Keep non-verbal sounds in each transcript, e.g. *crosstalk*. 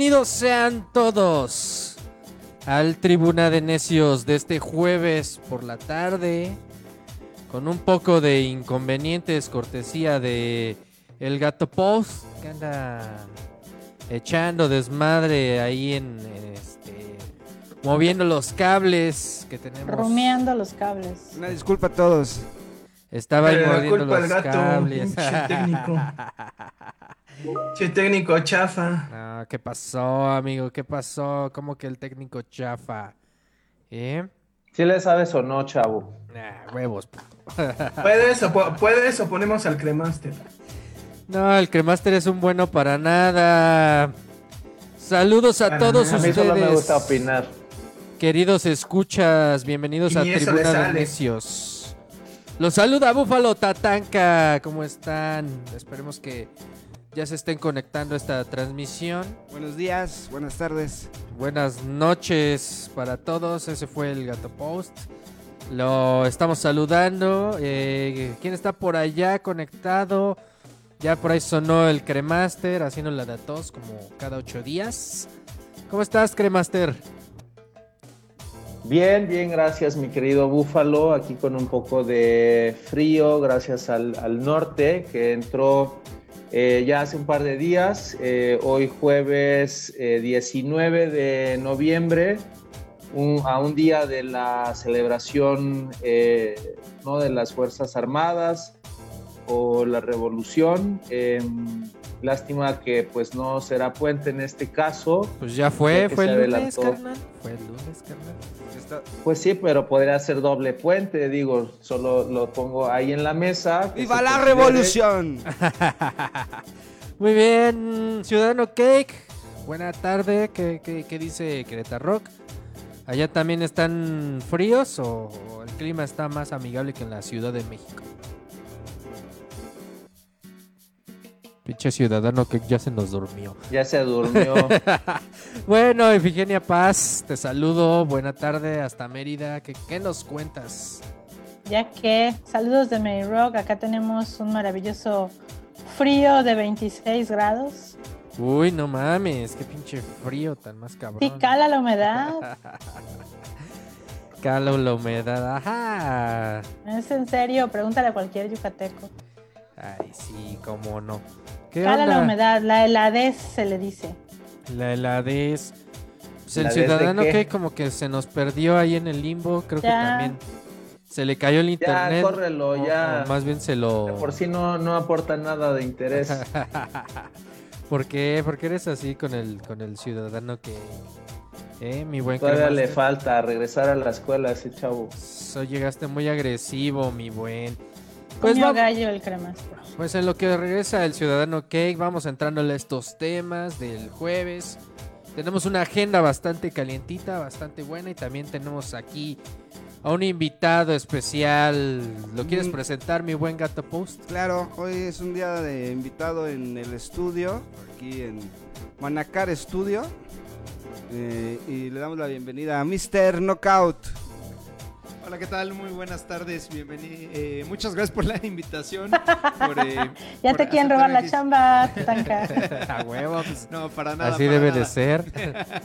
Bienvenidos sean todos al Tribuna de Necios de este jueves por la tarde. Con un poco de inconvenientes, cortesía de El Gato Post, que anda echando desmadre ahí en este, moviendo los cables que tenemos. Rumiando los cables. Una disculpa a todos. Estaba ahí culpa los al gato, cables. pinche técnico. *laughs* Che técnico chafa. No, ¿qué pasó, amigo? ¿Qué pasó? ¿Cómo que el técnico chafa? ¿Eh? ¿Sí le sabes o no, chavo? Nah, huevos. ¿Puedes *laughs* o, po- puedes o ponemos al cremaster? No, el cremaster es un bueno para nada. Saludos a Para todos. A mí solo me ustedes. gusta opinar. Queridos escuchas, bienvenidos Y a Tribuna de. Necios. Los saluda Búfalo Tatanka, ¿cómo están? Esperemos que ya se estén conectando a esta transmisión. Buenos días, buenas tardes. Buenas noches para todos, ese fue el Gato Post. Lo estamos saludando. eh, ¿Quién está por allá conectado? Ya por ahí sonó el Cremaster haciendo la datos como cada ocho días. ¿Cómo estás, Cremaster? Bien, bien, gracias, mi querido Búfalo. Aquí con un poco de frío, gracias al, al norte que entró eh, ya hace un par de días. eh, hoy, jueves eh, 19 de noviembre, a un día de la celebración eh, ¿no? de las Fuerzas Armadas o la Revolución. Lástima que pues no será puente en este caso. Pues ya fue, fue el lunes, carnal. Fue el lunes, carnal. Está- Pues sí, pero podría ser doble puente, digo, solo lo pongo ahí en la mesa. ¡Viva la considere- revolución! *laughs* Muy bien, Ciudadano Cake. Buena tarde. ¿Qué, qué, qué dice Querétaro Rock? ¿Allá también están fríos o, o el clima está más amigable que en la Ciudad de México? Pinche Ciudadano Cake ya se nos durmió. Ya se durmió. *laughs* Bueno, Efigenia Paz, te saludo. Buena tarde hasta Mérida. ¿Qué, qué nos cuentas? Ya que, saludos de May Rock. Acá tenemos un maravilloso frío de 26 grados. Uy, no mames, qué pinche frío tan más cabrón. Sí, cala la humedad. *laughs* Cala la humedad, ajá. Es en serio, pregúntale a cualquier yucateco. Ay, sí, cómo no. ¿Qué Cala la humedad, la heladez se le dice. La heladez. Pues el ¿Heladez de ciudadano que como que se nos perdió ahí en el limbo, creo que Ya. también se le cayó el ya, internet. córrelo, o- ya. o más bien se lo... De Por si no, no aporta nada de interés. *laughs* ¿Por qué? ¿Por qué eres así con el, con el ciudadano que... Eh, mi buen Todavía le Cremaster? falta regresar a la escuela ese chavo. So, llegaste muy agresivo, mi buen. Pues va- gallo el cremastro. Pues en lo que regresa el Ciudadano Cake, vamos entrándole a estos temas del jueves. Tenemos una agenda bastante calientita, bastante buena y también tenemos aquí a un invitado especial. ¿Lo quieres Mm. presentar, mi buen gato post? Claro, hoy es un día de invitado en el estudio, aquí en Manacar Studio. Eh, y le damos la bienvenida a Mr. Knockout. Hola, ¿qué tal? Muy buenas tardes, bienvenido. muchas gracias por la invitación. *laughs* por, eh, Ya por te quieren robar la chamba, Tatanka. *laughs* A huevo, pues, No, para nada. así para debe de nada. ser. *laughs*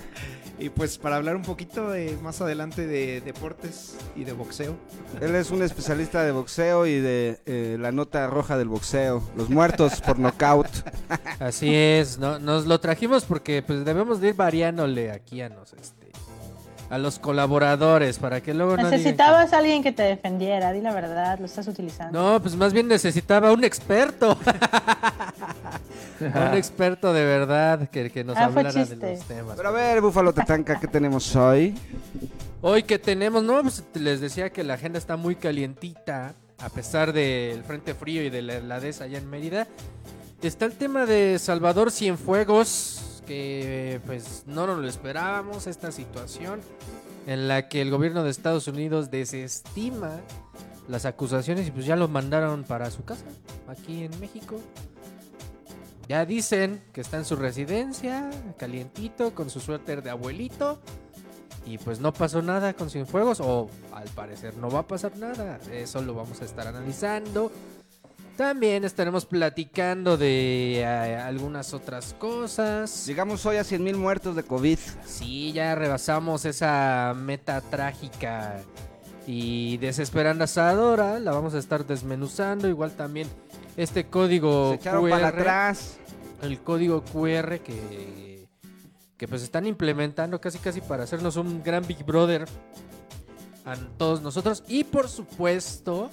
Y pues para hablar un poquito de, más adelante de deportes y de boxeo. Él es un especialista de boxeo y de eh, la nota roja del boxeo. Los muertos por knockout. Así es, no, nos lo trajimos porque pues debemos de ir variándole aquí a nos, este, a los colaboradores para que luego no digan que- Necesitabas a alguien que te defendiera, di la verdad, lo estás utilizando. No, pues más bien necesitaba un experto. *laughs* un experto de verdad que, que nos Ah, hablara de los temas. Pero a ver, Búfalo Tatanka, ¿qué tenemos hoy? Hoy que tenemos, no, pues les decía que la agenda está muy calientita, a pesar del frente frío y de la heladez allá en Mérida. Está el tema de Salvador Cienfuegos, que pues no nos lo esperábamos, esta situación en la que el gobierno de Estados Unidos desestima las acusaciones y pues ya lo mandaron para su casa, aquí en México. Ya dicen que está en su residencia, calientito, con su suéter de abuelito. Y pues no pasó nada con Cienfuegos, o al parecer no va a pasar nada. Eso lo vamos a estar analizando. También estaremos platicando de eh, algunas otras cosas. Llegamos hoy a 100.000 muertos de COVID. Sí, ya rebasamos esa meta trágica y desesperanzadora. La vamos a estar desmenuzando. Igual también este código Se echaron QR, para atrás. el código QR que, que pues están implementando casi casi para hacernos un gran Big Brother a todos nosotros. Y por supuesto,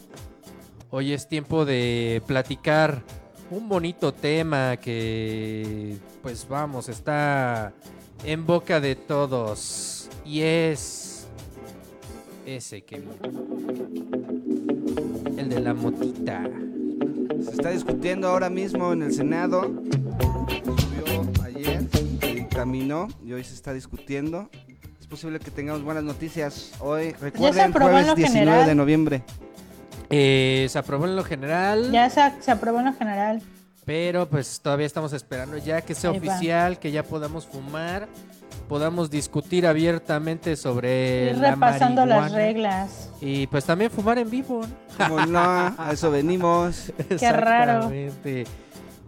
hoy es tiempo de platicar un bonito tema que pues vamos, está en boca de todos. Y es ese que viene. El de la motita. Se está discutiendo ahora mismo en el Senado. Subió ayer, caminó y hoy se está discutiendo. Es posible que tengamos buenas noticias hoy. Recuerden, jueves lo 19 de noviembre. Eh, se aprobó en lo general. Ya se, se aprobó en lo general. Pero pues todavía estamos esperando ya que sea Ahí va. oficial, que ya podamos fumar, podamos discutir abiertamente sobre Ir la repasando las reglas. Y pues también fumar en vivo. ¿no? Como no, a eso venimos. *laughs* Qué raro. Exactamente.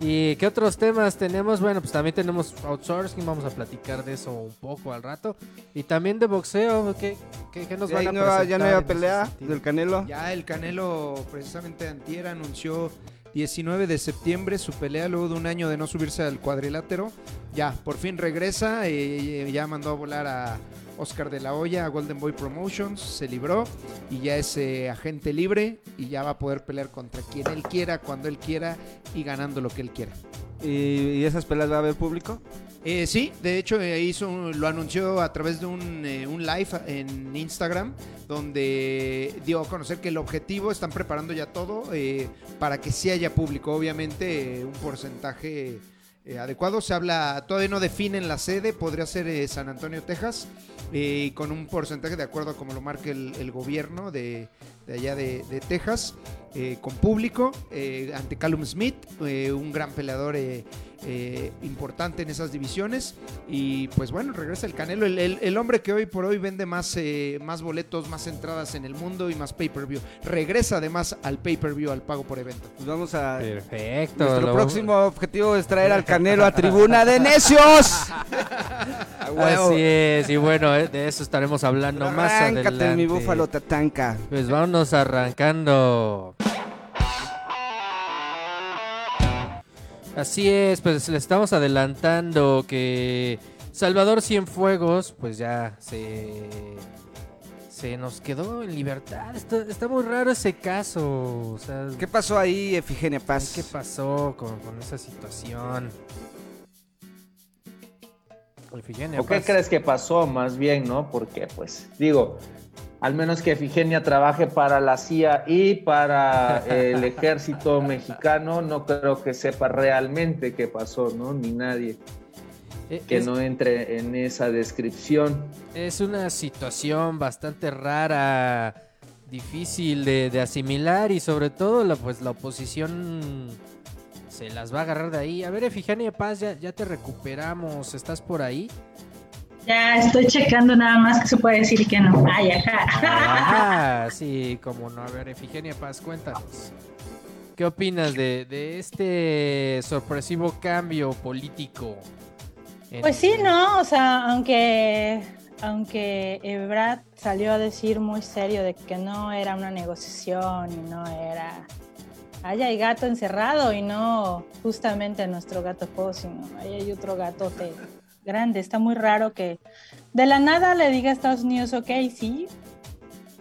¿Y qué otros temas tenemos? Bueno, pues también tenemos outsourcing, vamos a platicar de eso un poco al rato. Y también de boxeo, ¿qué, qué, qué nos van a nueva, ya presentar nueva ese pelea del Canelo. Ya el Canelo, precisamente antier, anunció 19 de septiembre su pelea luego de un año de no subirse al cuadrilátero. Ya, por fin regresa, eh, ya mandó a volar a Oscar de la Hoya, a Golden Boy Promotions, se libró y ya es eh, agente libre y ya va a poder pelear contra quien él quiera, cuando él quiera y ganando lo que él quiera. ¿Y, y esas peleas va a haber público? Eh, sí, de hecho eh, hizo lo anunció a través de un, eh, un live en Instagram donde dio a conocer que el objetivo están preparando ya todo eh, para que sí haya público, obviamente un porcentaje adecuado. Se habla, todavía no definen la sede, podría ser San Antonio, Texas, eh, con un porcentaje de acuerdo a como lo marque el, gobierno de, allá de, Texas, eh, con público, eh, ante Callum Smith, eh, un gran peleador eh, importante en esas divisiones. Y pues bueno, regresa el Canelo, el, el- el hombre que hoy por hoy vende más, eh, más boletos, más entradas en el mundo y más pay-per-view. Regresa además al pay-per-view, al pago por evento. Pues vamos a... Perfecto. Nuestro lo- próximo objetivo es traer al Canelo a Tribuna de Necios. *laughs* Así es, y bueno, eh, de eso estaremos hablando más Arráncate, adelante. mi búfalo tatanca. Pues vámonos arrancando. Así es, pues le estamos adelantando que Salvador Cienfuegos, pues ya se, se nos quedó en libertad. Está, está muy raro ese caso. O sea, ¿Qué pasó ahí, Efigenia Paz? ¿qué pasó con, con esa situación? Efigenia ¿O qué crees que pasó más bien, no? Porque, pues, digo, al menos que Efigenia trabaje para la CIA y para el *laughs* ejército mexicano, no creo que sepa realmente qué pasó, ¿no? Ni nadie. Eh, que es- no entre en esa descripción. Es una situación bastante rara, difícil de, de asimilar y sobre todo la, pues la oposición se las va a agarrar de ahí. A ver, Efigenia Paz, ya, ya te recuperamos, ¿estás por ahí? Ya estoy checando nada más que se puede decir que no. Ay, ajá. Ajá, *laughs* sí, como no. A ver, Efigenia Paz, cuéntanos. ¿Qué opinas de, de este sorpresivo cambio político? Pues sí, ¿no? O sea, aunque, aunque Ebrard salió a decir muy serio de que no era una negociación y no era... Ahí hay gato encerrado y no justamente nuestro gato Po, sino ahí hay otro gatote grande. Está muy raro que de la nada le diga a Estados Unidos, ok, sí,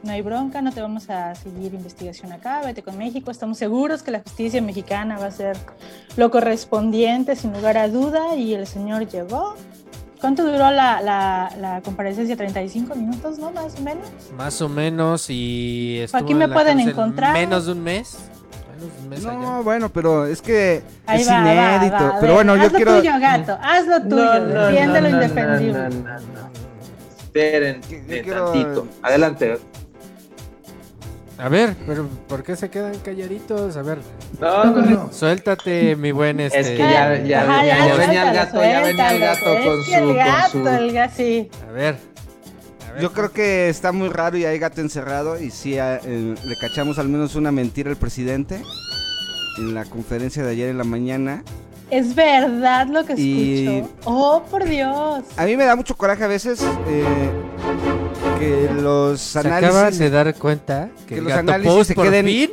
no hay bronca, no te vamos a seguir investigación acá, vete con México. Estamos seguros que la justicia mexicana va a ser lo correspondiente, sin lugar a duda, y el señor llegó. ¿Cuánto duró la, la, la comparecencia? ¿35 minutos, no? Más o menos. Más o menos y... estuvo Aquí en me la pueden encontrar. Menos de un mes. Mes allá. No, bueno, pero es que Ahí es va, va, inédito. va, a pero bueno, yo lo quiero. tuyo, gato, haz lo tuyo, lo indefendible. no, no, no. Esperen Yo- yo eh, quiero- tantito. Adelante. A ver, pero ¿por qué se quedan calladitos? A ver, No, no, no. suéltate, mi buen este. Es que ya, ya, Ajá, ya, ya venía el suéltalo, gato, ya venía el gato suéltalo, con que el su, gato, con su. el gato, sí. A ver. Ver, Yo creo que está muy raro y hay gato encerrado y sí ah, eh, le cachamos al menos una mentira al presidente en la conferencia de ayer en la mañana. Es verdad lo que Y- escucho. Oh, por Dios. A mí me da mucho coraje a veces eh, que los se acaban análisis... de dar cuenta que, que el los gato análisis se por queden- fin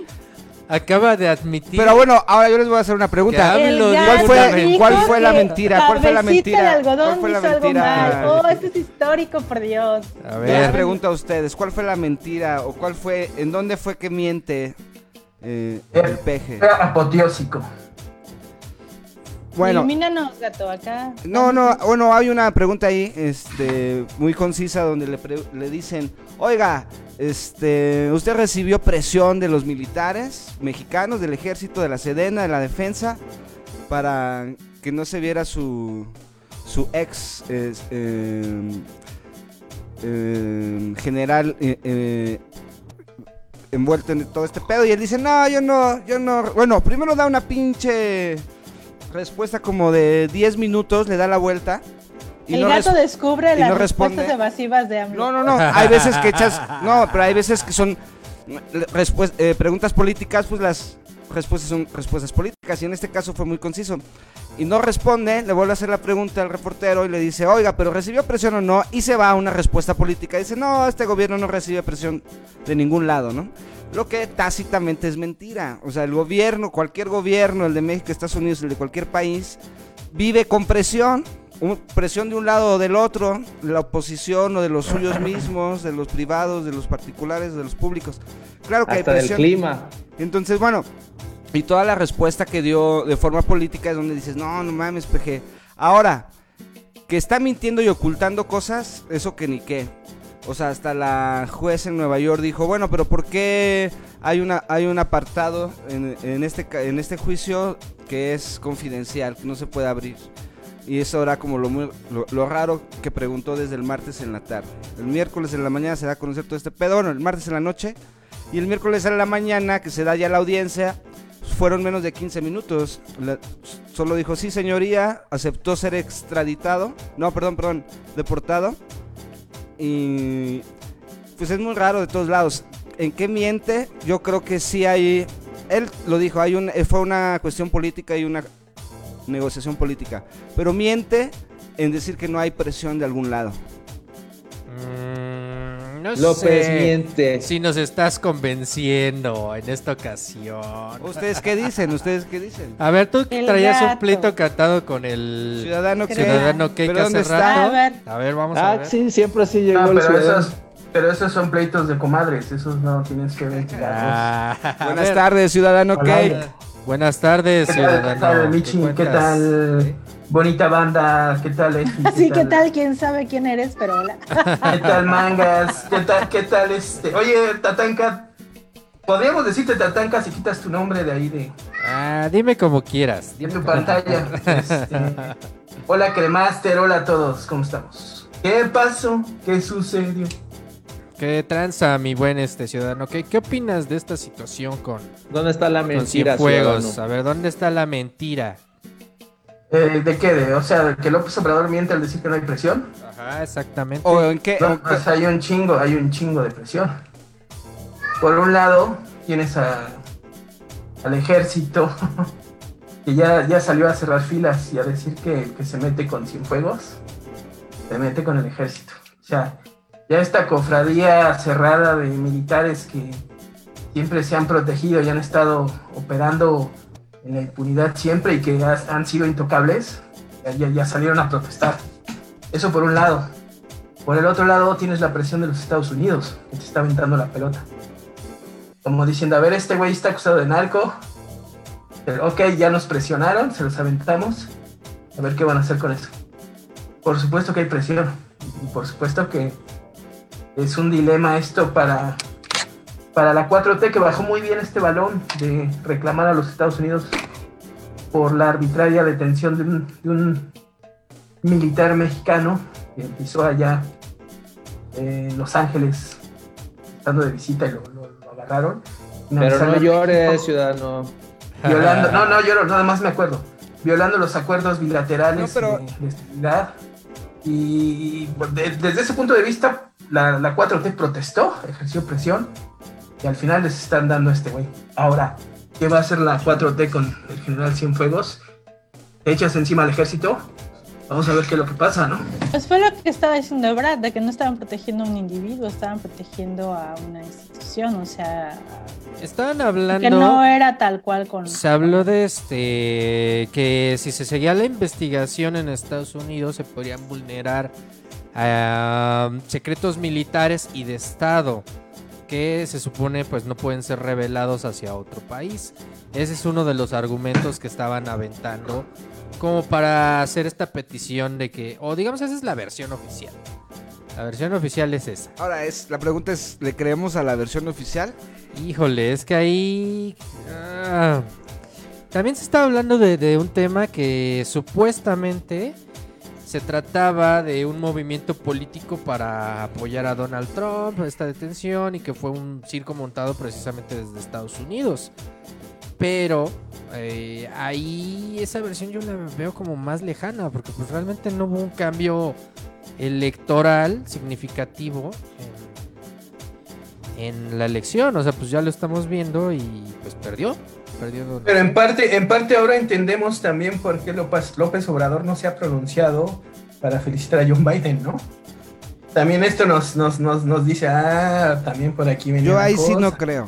acaba de admitir. Pero bueno, ahora yo les voy a hacer una pregunta. ¿Cuál fue- cuál fue la mentira? ¿Cuál fue la mentira? de algodón ¿Cuál fue la hizo algo mentira? mal. Oh, esto es histórico, por Dios. A Yo les ver, pregunto a ustedes, ¿cuál fue la mentira o cuál fue, en dónde fue que miente eh, el peje? Era apoteósico. Bueno, Ilumínanos, gato, acá. no, no, bueno, hay una pregunta ahí, este, muy concisa donde le, pre- le dicen, oiga, este, usted recibió presión de los militares mexicanos, del ejército, de la Sedena, de la defensa, para que no se viera su, su ex es, eh, eh, general eh, eh, envuelto en todo este pedo y él dice, no, yo no, yo no, bueno, primero da una pinche respuesta como de 10 minutos, le da la vuelta y el no gato descubre y las no respuestas evasivas de AMLO. no, no, no. Hay veces que echas. No, pero hay veces que son respues- eh, preguntas políticas, pues las respuestas son respuestas políticas. Y en este caso fue muy conciso. Y no responde, le vuelve a hacer la pregunta al reportero y le dice, oiga, pero ¿recibió presión o no? Y se va a una respuesta política. Dice, no, este gobierno no recibe presión de ningún lado, ¿no? Lo que tácitamente es mentira. O sea, el gobierno, cualquier gobierno, el de México, Estados Unidos, el de cualquier país, vive con presión, presión de un lado o del otro, de la oposición o de los suyos *coughs* mismos, de los privados, de los particulares, de los públicos. Claro que Hasta hay del presión. clima. Entonces, bueno, y toda la respuesta que dio de forma política es donde dices, no, no mames, peje. Ahora, que está mintiendo y ocultando cosas, eso que ni qué. O sea, hasta la juez en Nueva York dijo, bueno, pero ¿por qué hay, una, hay un apartado en, este, en este juicio que es confidencial, que no se puede abrir? Y eso era como lo, lo, raro que preguntó desde el martes en la tarde. El miércoles en la mañana se da a conocer todo este pedo, el martes en la noche. Y el miércoles en la mañana, que se da ya la audiencia, fueron menos de 15 minutos. Solo dijo, sí, señoría, aceptó ser extraditado. No, perdón, perdón, deportado. Y pues es muy raro de todos lados. ¿En qué miente? Yo creo que sí hay... Él lo dijo, hay un, eh, fue una cuestión política y una negociación política. Pero miente en decir que no hay presión de algún lado. mm, no López sé miente. si nos estás convenciendo en esta ocasión. ¿Ustedes qué dicen? ¿Ustedes qué dicen? A ver, tú que El traías un gato. pleito cantado con el Ciudadano que... ciudadano Cake ¿Pero hace rato. A ver. A ver, vamos a Ah, ver. sí, siempre así llegó No, el pero ciudadano. esos, pero esos son pleitos de comadres, esos no tienes que ver. Ah, *laughs* a Buenas ver. tardes, Ciudadano Hola. Cake. Buenas tardes, ¿Qué tal, ciudadano. qué tal, Michi? ¿Qué cuentas? tal? Bonita banda, ¿qué tal, Efi? Así, ¿qué tal? ¿Quién sabe quién eres? Pero hola. *laughs* ¿Qué tal, mangas? ¿Qué tal, qué tal, este? Oye, Tatanka, podríamos decirte Tatanka si quitas tu nombre de ahí de, Ah, dime como quieras. Dime tu como pantalla. quieras. Este, Hola Cremaster, hola a todos, ¿cómo estamos? ¿Qué pasó? ¿Qué sucedió? ¿Qué tranza, mi buen este ciudadano? ¿Qué, qué opinas de esta situación con, ¿Dónde está la con mentira, Cienfuegos? ciudadano? A ver, ¿dónde está la mentira? Eh, ¿De qué? De- o sea, ¿de que López Obrador miente al decir que no hay presión? Ajá, exactamente. ¿O en qué? No, pues hay un chingo, hay un chingo de presión. Por un lado, tienes a, al ejército, *laughs* que ya, ya salió a cerrar filas y a decir que, que se mete con Cienfuegos, se mete con el ejército. O sea, ya esta cofradía cerrada de militares que siempre se han protegido y han estado operando en la impunidad siempre y que ha- han sido intocables, ya- ya- ya salieron a protestar. Eso por un lado. Por el otro lado tienes la presión de los Estados Unidos, que te está aventando la pelota. Como diciendo, a ver, este güey está acusado de narco. Pero, ok, ya nos presionaron, se los aventamos. A ver qué van a hacer con eso. Por supuesto que hay presión. Y por supuesto que es un dilema esto para, para la 4T que bajó muy bien este balón de reclamar a los Estados Unidos por la arbitraria detención de un, de un militar mexicano que pisó allá en Los Ángeles, estando de visita y lo, lo- lo agarraron. Pero no México, llores, ciudadano. Violando, no, no lloro, nada más me acuerdo. Violando los acuerdos bilaterales No, pero- de, de estabilidad. Y de- desde ese punto de vista, la, la 4T protestó, ejerció presión, y al final les están dando a este güey. Ahora, ¿qué va a hacer la 4T con el general Cienfuegos? ¿Te echas encima al ejército? Vamos a ver qué es lo que pasa, ¿no? Pues fue lo que estaba diciendo Brad, de que no estaban protegiendo a un individuo, estaban protegiendo a una institución, o sea, Estaban hablando. que no era tal cual con... Se habló de este que si se seguía la investigación en Estados Unidos se podrían vulnerar ah, secretos militares y de Estado que se supone pues no pueden ser revelados hacia otro país. Ese es uno de los argumentos que estaban aventando como para hacer esta petición de que, o digamos esa es la versión oficial. La versión oficial es esa. Ahora, es, la pregunta es, ¿le creemos a la versión oficial? Híjole, es que ahí... ah, también se estaba hablando de, de un tema que supuestamente se trataba de un movimiento político para apoyar a Donald Trump, esta detención, y que fue un circo montado precisamente desde Estados Unidos. Pero eh, ahí esa versión yo la veo como más lejana, porque pues realmente no hubo un cambio electoral significativo en, en la elección. O sea, pues ya lo estamos viendo y pues perdió. Pero en parte, en parte ahora entendemos también por qué López, López Obrador no se ha pronunciado para felicitar a John Biden, ¿no? También esto nos, nos, nos, nos dice, ah, también por aquí venía Yo ahí sí no creo.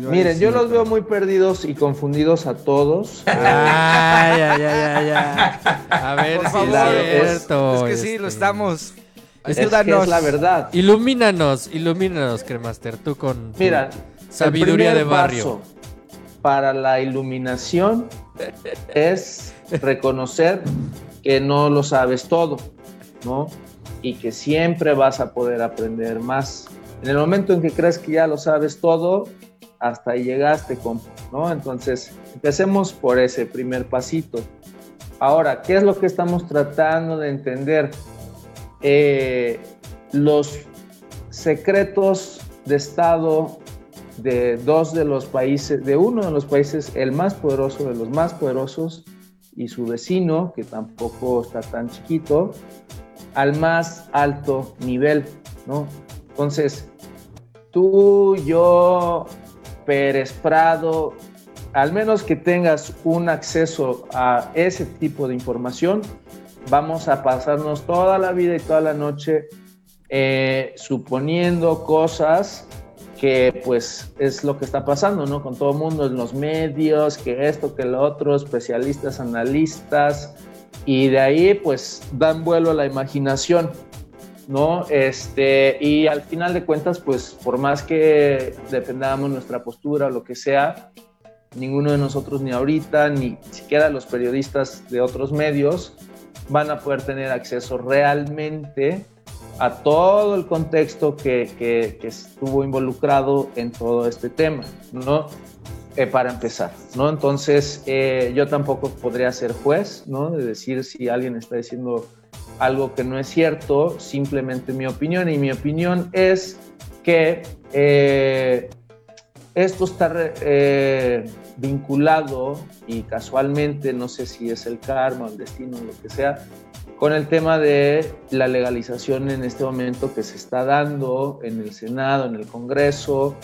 Yo Miren, sí yo no los creo. veo muy perdidos y confundidos a todos. *laughs* Ay, ay, ay, ay. A ver Por si favor, es es- cierto. Es que sí, lo este. estamos. Es que Ayúdanos. es la verdad. Ilumínanos, ilumínanos, Cremaster, tú con tu Mira, sabiduría de barrio. paso para la iluminación es reconocer que no lo sabes todo, ¿no? Y que siempre vas a poder aprender más. En el momento en que crees que ya lo sabes todo, hasta ahí llegaste, ¿no? Entonces, empecemos por ese primer pasito. Ahora, ¿qué es lo que estamos tratando de entender? Eh, los secretos de Estado de dos de los países, de uno de los países, el más poderoso de los más poderosos, y su vecino, que tampoco está tan chiquito, al más alto nivel, ¿no? Entonces, tú, yo, Pérez Prado, al menos que tengas un acceso a ese tipo de información, vamos a pasarnos toda la vida y toda la noche eh, suponiendo cosas que pues es lo que está pasando, ¿no? Con todo el mundo en los medios, que esto, que lo otro, especialistas, analistas, y de ahí pues dan vuelo a la imaginación, ¿no? Este, y al final de cuentas, pues por más que defendamos nuestra postura o lo que sea, ninguno de nosotros ni ahorita, ni siquiera los periodistas de otros medios van a poder tener acceso realmente a todo el contexto que, estuvo involucrado en todo este tema, ¿no? eh, para empezar, ¿no? Entonces, eh, yo tampoco podría ser juez, ¿no? De decir si alguien está diciendo algo que no es cierto, simplemente mi opinión, y mi opinión es que eh, esto está vinculado y casualmente, no sé si es el karma, el destino, lo que sea, con el tema de la legalización en este momento que se está dando en el Senado, en el Congreso,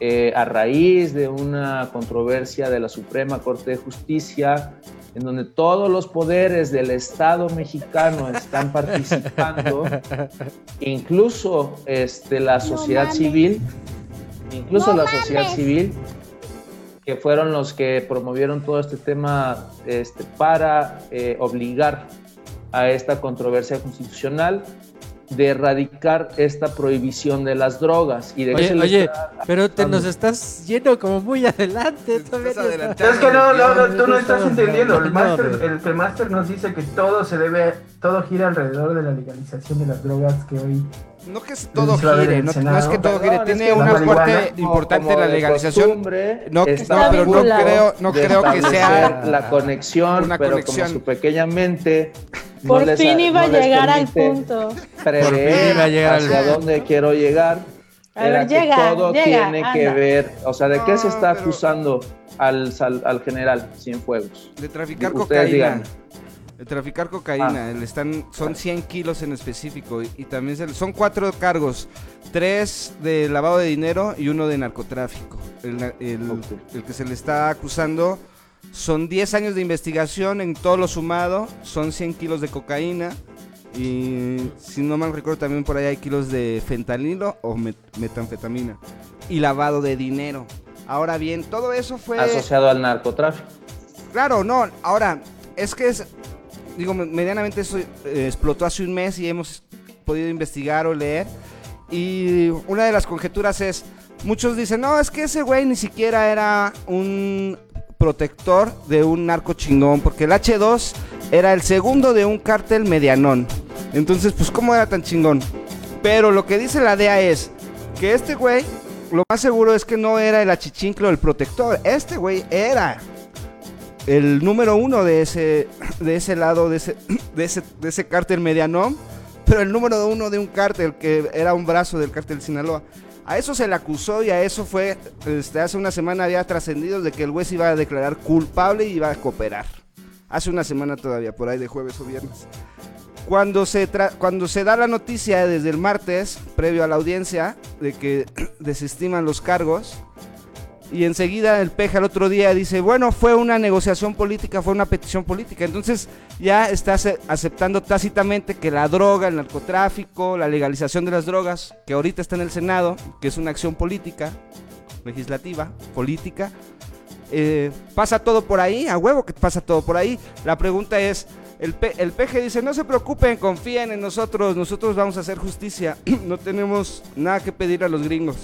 eh, a raíz de una controversia de la Suprema Corte de Justicia, en donde todos los poderes del Estado mexicano están participando, *laughs* incluso este, la sociedad civil, incluso la sociedad civil, que fueron los que promovieron todo este tema este, para eh, obligar a esta controversia constitucional de erradicar esta prohibición de las drogas y de que Oye, se le oye, está pero te nos estás yendo como muy adelante. Es que no, no, no, tú no estás entendiendo. El máster, el, el máster nos dice que todo se debe, todo gira alrededor de la legalización de las drogas que hoy No que es todo gire, no, es que todo gire, Perdón, es tiene que una parte importante la legalización. No, pero no creo, no creo que sea la conexión, una pero conexión. como su pequeña mente no Por les- fin iba a llegar al punto. prever Por fin iba a llegar al hacia punto. dónde quiero llegar. A era ver, que llega, todo llega, tiene que ver, o sea, ¿de qué se No, está pero- acusando al, sal- al general Cienfuegos? de traficar Ustedes cocaína. digan. De traficar cocaína, le están, son 100 kilos en específico y, y también se- son cuatro cargos, tres de lavado de dinero y uno de narcotráfico. El, el- el que se le está acusando son 10 años de investigación en todo lo sumado, son 100 kilos de cocaína y si no mal recuerdo también por ahí hay kilos de fentanilo o met- metanfetamina y lavado de dinero. Ahora bien, todo eso fue... Asociado al narcotráfico. Claro, no, ahora, es que es, digo, me- medianamente eso eh, explotó hace un mes y hemos podido investigar o leer. Y una de las conjeturas es, muchos dicen, no, es que ese güey ni siquiera era un protector de un narco chingón, porque el H2 era el segundo de un cártel medianón. Entonces, pues, ¿cómo era tan chingón? Pero lo que dice la DEA es que este güey, lo más seguro es que no era el achichinclo, el protector. Este güey era el número uno de ese, de ese lado, de ese, *clears throat* de ese, de ese cártel medianón, pero el número uno de un cártel que era un brazo del cártel Sinaloa. A eso se le acusó y a eso fue, este, hace una semana había trascendido de que el se iba a declarar culpable y iba a cooperar. Hace una semana todavía, por ahí de jueves o viernes. Cuando se, cuando se da la noticia desde el martes, previo a la audiencia, de que *clears throat* desestiman los cargos, y enseguida el peje al otro día dice, bueno, fue una negociación política, fue una petición política. Entonces ya está ace- aceptando tácitamente que la droga, el narcotráfico, la legalización de las drogas, que ahorita está en el Senado, que es una acción política, legislativa, política, eh, pasa todo por ahí, a huevo que pasa todo por ahí. La pregunta es, el, pe- el peje dice, no se preocupen, confíen en nosotros, nosotros vamos a hacer justicia, *clears throat* no tenemos nada que pedir a los gringos.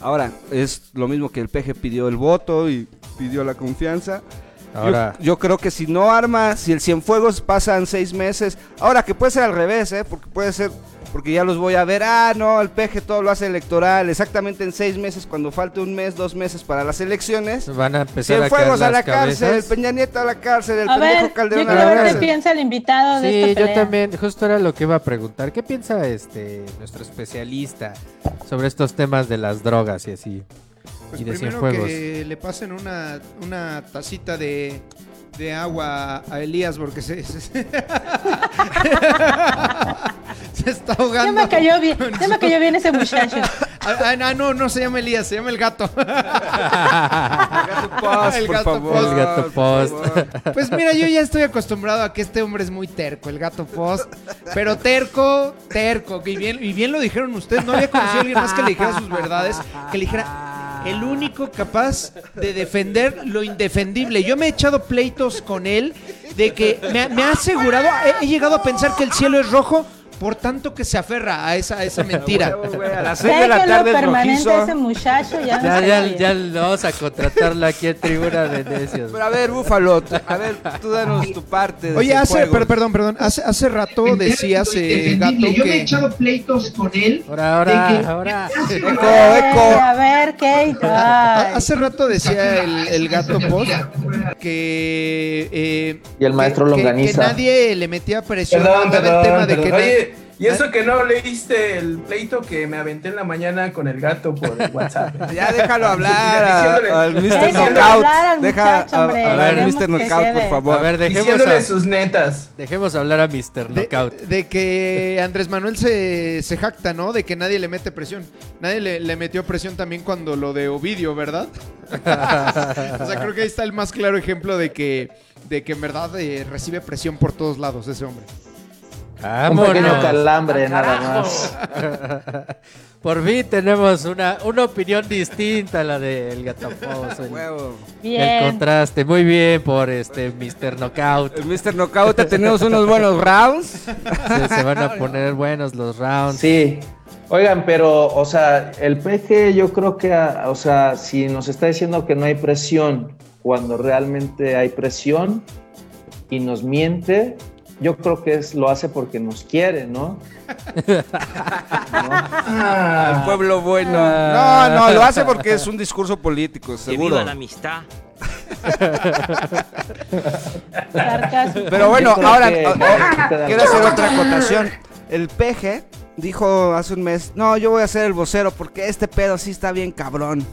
Ahora, es lo mismo que el peje pidió el voto y pidió la confianza. Yo- Ahora, Yo, creo que si no arma, si el Cienfuegos pasan seis meses, ahora que puede ser al revés, ¿eh? porque puede ser, porque ya los voy a ver, ah, no, el peje todo lo hace electoral, exactamente en seis meses, cuando falte un mes, dos meses para las elecciones. van a empezar a caer Cienfuegos a la cárcel, cabezas. Peña Nieto a la cárcel, el A ver, pendejo yo Calderón a la ver qué cárcel. piensa el invitado de Sí, esta yo pelea. también, justo era lo que iba a preguntar. ¿Qué piensa este nuestro especialista sobre estos temas de las drogas y así? Pues y de primero Cienfuegos. que le pasen una, una tacita de, de agua a Elías porque se, *laughs* *laughs* se, está ahogando. Ya me cayó bien, ya me cayó bien ese muchacho. *laughs* Ah, ah, no, no, se llama Elías, se llama el gato. *laughs* El gato Post, El por gato favor, Post. El gato por Post. favor. Pues mira, yo ya estoy acostumbrado a que este hombre es muy terco, el gato post. Pero terco, terco. Y bien, y bien lo dijeron ustedes. No había conocido a alguien más que le dijera sus verdades. Que le dijera el único capaz de defender lo indefendible. Yo me he echado pleitos con él de que me, ha- me ha asegurado, he, he llegado a pensar que el cielo es rojo por tanto que se aferra a esa, a esa *laughs* mentira. A las 6 de la que lo tarde el permanente rojizo. ese muchacho ya no Ya, lo vamos a contratarlo aquí en Tribuna de Necios. Pero a ver, Búfalo, a ver, tú danos tu parte. De Oye, hace, per- perdón, perdón, hace, hace rato decías, eh, Gato, Entendible. Yo me he que... echado pleitos con él. Ahora, ahora, que- ahora. Eco, eco. a ver, Kate. *laughs* ay. Hace rato decía el, el Gato Post que... eh, Y el maestro que- que- Longaniza. Que, nadie le metía presión. Perdón, perdón, el tema de que perdón. Oye, y eso que no leíste el pleito que me aventé en la mañana con el gato por WhatsApp. *laughs* Ya déjalo hablar a- al Mr. Déjalo Knockout. hablar al Deja muchacho, a- hablar al Mr. Knockout, por quede. A favor. ver, dejemos, a- sus netas. dejemos hablar a Mr. De, Knockout. de que Andrés Manuel se, se jacta, ¿no? De que nadie le mete presión. Nadie le, le metió presión también cuando lo de Ovidio, ¿verdad? *laughs* o sea, creo que ahí está el más claro ejemplo de que, de que en verdad eh, recibe presión por todos lados ese hombre. Un pequeño Vámonos. calambre nada más. *laughs* Por fin tenemos una, una opinión distinta a la del gataposo. El, el contraste. Muy bien por este Mr. Knockout. El Mr. Knockout, tenemos unos buenos rounds. Se, se van a poner buenos los rounds. Sí. Oigan, pero, o sea, el PG yo creo que, ah, o sea, si nos está diciendo que no hay presión cuando realmente hay presión y nos miente, yo creo que es, lo hace porque nos quiere, ¿no? El pueblo bueno. Ah. No, no, lo hace porque es un discurso político, Que seguro. viva la amistad. Pero bueno, ahora que- que- quiero hacer otra acotación. El peje dijo hace un mes, no, yo voy a ser el vocero porque este pedo sí está bien cabrón.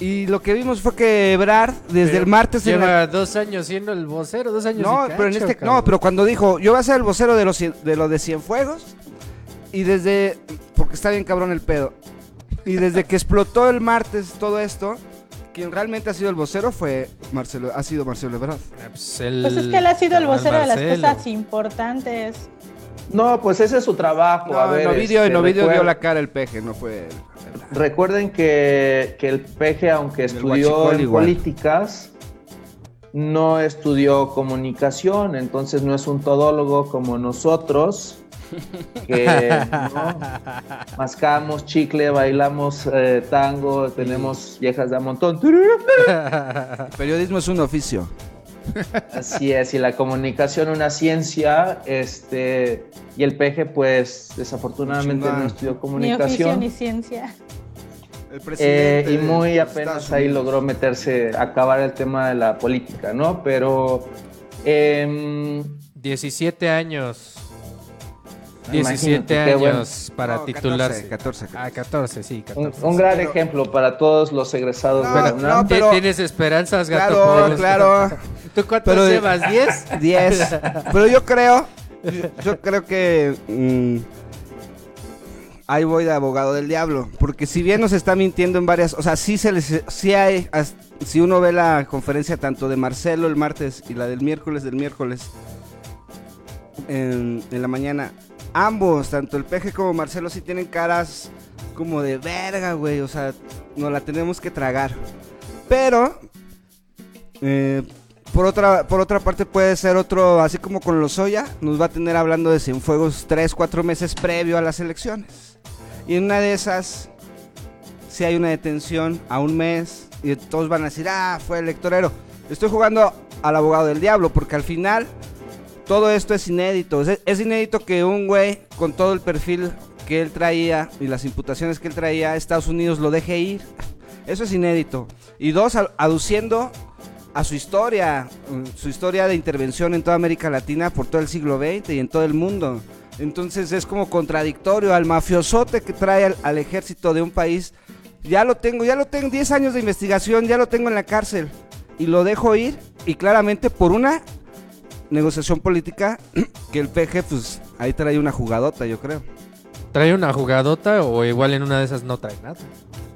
Y lo que vimos fue que Ebrard, desde Pero el martes en la- Lleva dos años siendo el vocero, dos años No, y pero en cacho, este, cabrón. no, pero cuando dijo, yo voy a ser el vocero de, los, cien- de lo de Cienfuegos, y desde, porque está bien cabrón el pedo, y desde que explotó el martes todo esto, quien realmente ha sido el vocero fue Marcelo, ha sido Marcelo Ebrard. Pues, el- Pues es que él ha sido el vocero de las cosas importantes. No, pues ese es su trabajo. No, a ver, en Ovidio, este, en Ovidio recuer- dio la cara el peje, no fue... Recuerden que, que el PG, aunque estudió huachicol en igual. políticas, no estudió comunicación, entonces no es un todólogo como nosotros, *laughs* que ¿no? mascamos chicle, bailamos eh, tango, tenemos viejas de a montón. *laughs* Periodismo es un oficio. Así es, y la comunicación una ciencia, este, y el PG pues desafortunadamente no estudió Ni oficio comunicación. ni ciencia. El Eh, presidente y muy apenas ahí logró meterse, acabar el tema de la política, ¿no? Pero em, 17 años. Imagínate, 17 qué años bueno. para No, titularse. 14, 14. Ah, 14, sí, un, 14. un gran ejemplo para todos los egresados No, de la no, pero- ¿Tienes esperanzas, gato? Claro, claro. ¿Tú cuántos Pero- llevas? ¿10? 10. *laughs* Pero yo creo, yo, yo creo que mm, ahí voy de abogado del diablo, porque si bien nos está mintiendo en varias, o sea, sí se les, sí hay, si uno ve la conferencia tanto de Marcelo el martes y la del miércoles del miércoles en, en la mañana, ambos, tanto el peje como Marcelo sí tienen caras como de verga, güey, o sea, nos la tenemos que tragar. Pero eh, por otra, por otra parte puede ser otro, así como con los Soya, nos va a tener hablando de Cienfuegos 3, 4 meses previo a las elecciones. Y en una de esas, si hay una detención a un mes, y todos van a decir, ah, fue electorero. Estoy jugando al abogado del diablo, porque al final todo esto es inédito. Es, inédito que un güey con todo el perfil que él traía y las imputaciones que él traía a Estados Unidos lo deje ir. Eso es inédito. Y dos, aduciendo a su historia, mm, su historia de intervención en toda América Latina por todo el siglo XX y en todo el mundo. Entonces es como contradictorio al mafiosote que trae al, al ejército de un país. Ya lo tengo, ya lo tengo, 10 años de investigación, ya lo tengo en la cárcel. Y lo dejo ir y claramente por una negociación política *clears throat* que el PG pues ahí trae una jugadota, yo creo. ¿Trae una jugadota o igual en una de esas no trae nada?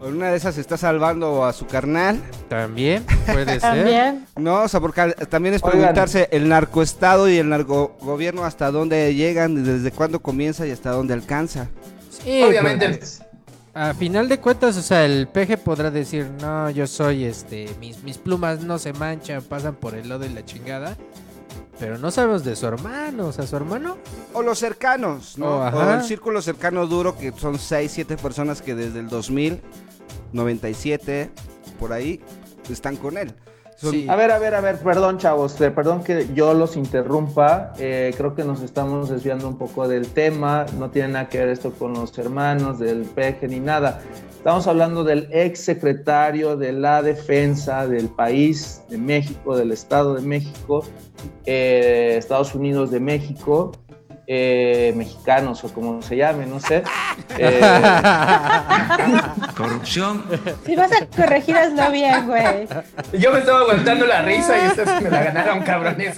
En una de esas está salvando a su carnal. También puede *laughs* ser. También. No, o sea, porque también es Oigan. preguntarse el narcoestado y el narcogobierno hasta dónde llegan, desde cuándo comienza y hasta dónde alcanza. Sí, Obviamente. pues, a final de cuentas, o sea, el peje podrá decir, no, yo soy este, mis, mis plumas no se manchan, pasan por el lodo y la chingada. Pero no sabemos de su hermano, o sea, su hermano. O los cercanos, ¿no? Oh, o el círculo cercano duro, que son 6, 7 personas que desde el 2000, 97, por ahí, están con él. A ver, a ver, a ver, perdón, chavos, eh, perdón que yo los interrumpa. eh, creo que nos estamos desviando un poco del tema. No tiene nada que ver esto con los hermanos del peje ni nada. Estamos hablando del ex secretario de la defensa del país de México, del Estado de México, eh, Estados Unidos de México, eh, mexicanos o como se llame, no sé. *laughs* Eh, Corrupción. Si vas a corregir, hazlo bien, güey. Yo me estaba aguantando la risa y ustedes me la ganaron, cabrones.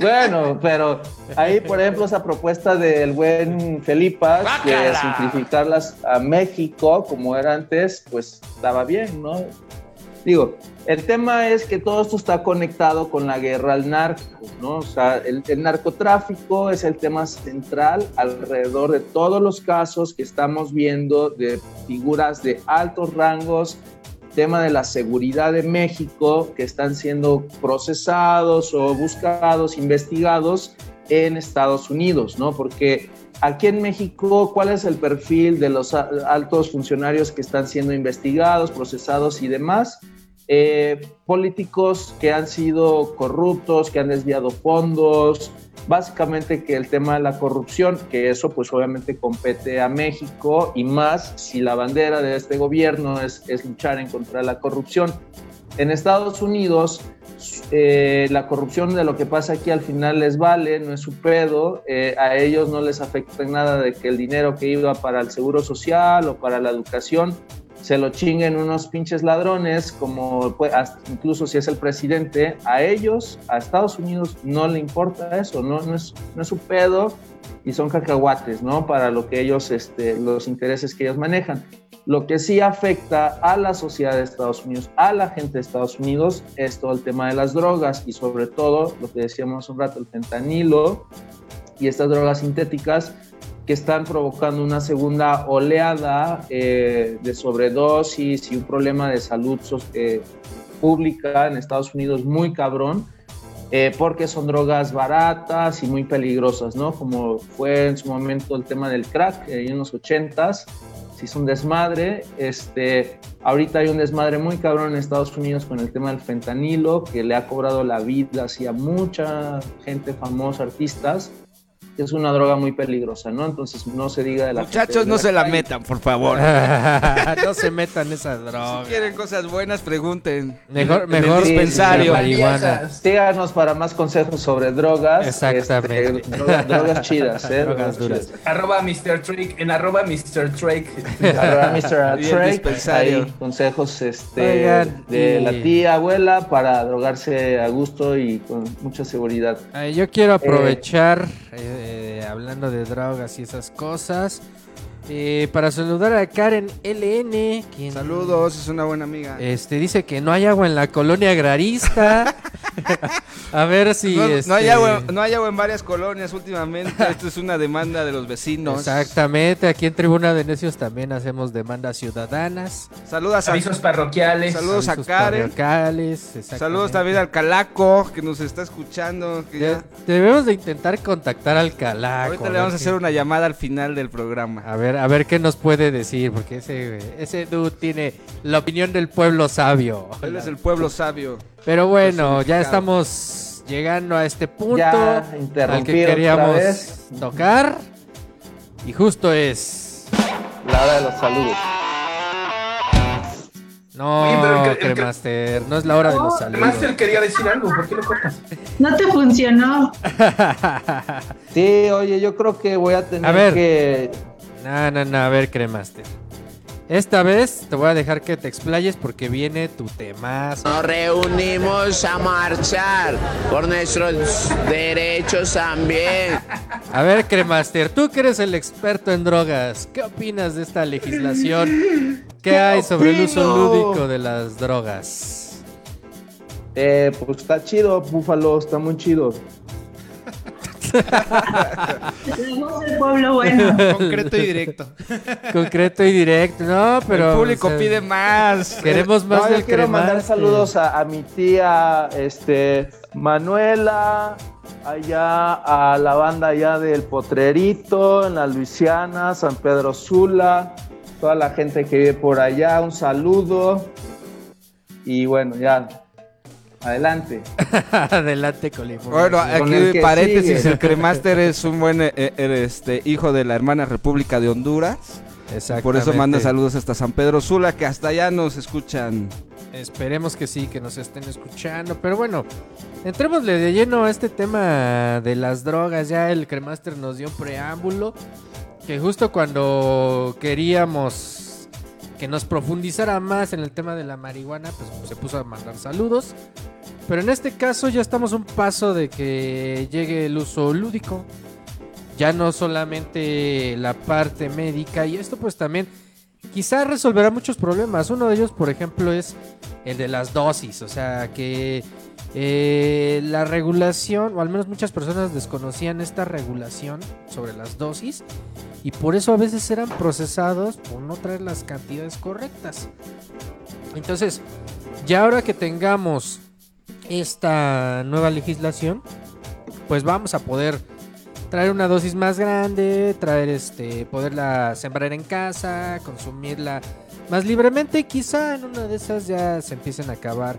Bueno, pero ahí, por ejemplo, esa propuesta del buen Felipas de simplificarlas a México como era antes, pues estaba bien, ¿no? Digo, el tema es que todo esto está conectado con la guerra al narco, ¿no? O sea, el, el narcotráfico es el tema central alrededor de todos los casos que estamos viendo de figuras de altos rangos tema de la seguridad de México que están siendo procesados o buscados, investigados en Estados Unidos, ¿no? Porque aquí en México, ¿cuál es el perfil de los altos funcionarios que están siendo investigados, procesados y demás? Eh, políticos que han sido corruptos, que han desviado fondos, básicamente que el tema de la corrupción, que eso pues obviamente compete a México y más si la bandera de este gobierno es, es luchar en contra de la corrupción. En Estados Unidos, eh, la corrupción de lo que pasa aquí al final les vale, no es su pedo, eh, a ellos no les afecta nada de que el dinero que iba para el seguro social o para la educación se lo chinguen unos pinches ladrones, como pues, incluso si es el presidente, a ellos, a Estados Unidos, no le importa eso, no, no es su pedo y son cacahuates, ¿no? Para lo que ellos, este, los intereses que ellos manejan. Lo que sí afecta a la sociedad de Estados Unidos, a la gente de Estados Unidos, es todo el tema de las drogas y sobre todo lo que decíamos un rato, el fentanilo y estas drogas sintéticas que están provocando una segunda oleada eh, de sobredosis y un problema de salud eh, pública en Estados Unidos muy cabrón, eh, porque son drogas baratas y muy peligrosas, ¿no? Como fue en su momento el tema del crack eh, en los 80s, se hizo un desmadre, este, ahorita hay un desmadre muy cabrón en Estados Unidos con el tema del fentanilo, que le ha cobrado la vida así a mucha gente famosa, artistas, es una droga muy peligrosa, ¿no? Entonces no se diga de la Muchachos, gente de no se la calle. metan, por favor. *laughs* no se metan esa Si droga. quieren cosas buenas, pregunten. Mejor, mejor dispensario. la marihuana. Síganos para más consejos sobre drogas. Exactamente. este, drogas, drogas chidas, *laughs* ¿eh? Drogas duras. chidas. Arroba Mr. Trick, en arroba Mr. Trick. Arroba Mr. Ahí consejos este, Oigan, de y- la tía, abuela, para drogarse a gusto y con mucha seguridad. Ay, yo quiero aprovechar, eh, hablando de drogas y esas cosas, eh, para saludar a Karen LN, quien Saludos, es una buena amiga. este, dice que no hay agua en la colonia agrarista. *laughs* *laughs* a ver si... no, no este, hay agua, no hay agua en varias colonias últimamente. *laughs* Esto es una demanda de los vecinos. Exactamente, aquí en Tribuna de Necios también hacemos demandas ciudadanas. Saludos a, Avisos parroquiales. Saludos a Karen. parroquiales, saludos también al Calaco que nos está escuchando. que De- ya- debemos de intentar contactar al calaco. ahorita le vamos a hacer una llamada al final del programa. A ver, a ver qué nos puede decir, porque ese, ese dude tiene la opinión del pueblo sabio. Él es el pueblo sabio. Pero bueno, ya estamos llegando a este punto Ya al que queríamos tocar. Y justo es... La hora de los saludos. No, Oye, pero el que- el que- Cremaster, no es la hora de los saludos. Master quería decir algo, ¿por qué lo cortas? No te funcionó. *laughs* Sí, oye, yo creo que voy a tener A ver. que... No, no, no, a ver, Cremaster. Esta vez te voy a dejar que te explayes porque viene tu temazo. Nos reunimos a marchar por nuestros derechos también. A ver, Cremaster, tú que eres el experto en drogas, ¿qué opinas de esta legislación? ¿Qué, ¿Qué hay sobre el uso lúdico de las drogas? Eh, pues está chido, Búfalo, está muy chido. La voz del pueblo bueno. Concreto y directo. Concreto y directo. No, pero. el público o sea, pide más. Queremos más No, yo del quiero mandar saludos a, a mi tía este, Manuela, allá a la banda allá del Potrerito, en la Luisiana, San Pedro Sula, toda la gente que vive por allá, un saludo. Y bueno, ya, adelante. *laughs* Adelante información. Bueno, el aquí paréntesis, sigue. el cremaster es un buen eh, eh, este, hijo de la hermana República de Honduras. Por eso manda Exactamente. saludos hasta San Pedro Sula, que hasta allá nos escuchan. Esperemos que sí, que nos estén escuchando. Pero bueno, entrémosle de lleno a este tema de las drogas. Ya el Cremaster nos dio un preámbulo. Que justo cuando queríamos que nos profundizara más en el tema de la marihuana, pues se puso a mandar saludos. Pero en este caso ya estamos un paso de que llegue el uso lúdico. Ya no solamente la parte médica. Y esto pues también quizá resolverá muchos problemas. Uno de ellos, por ejemplo, es el de las dosis. O sea, que eh, la regulación, o al menos muchas personas desconocían esta regulación sobre las dosis. Y por eso a veces eran procesados por no traer las cantidades correctas. Entonces, ya ahora que tengamos esta nueva legislación, pues vamos a poder traer una dosis más grande, traer este, poderla sembrar en casa, consumirla más libremente. Quizá en una de esas ya se empiecen a acabar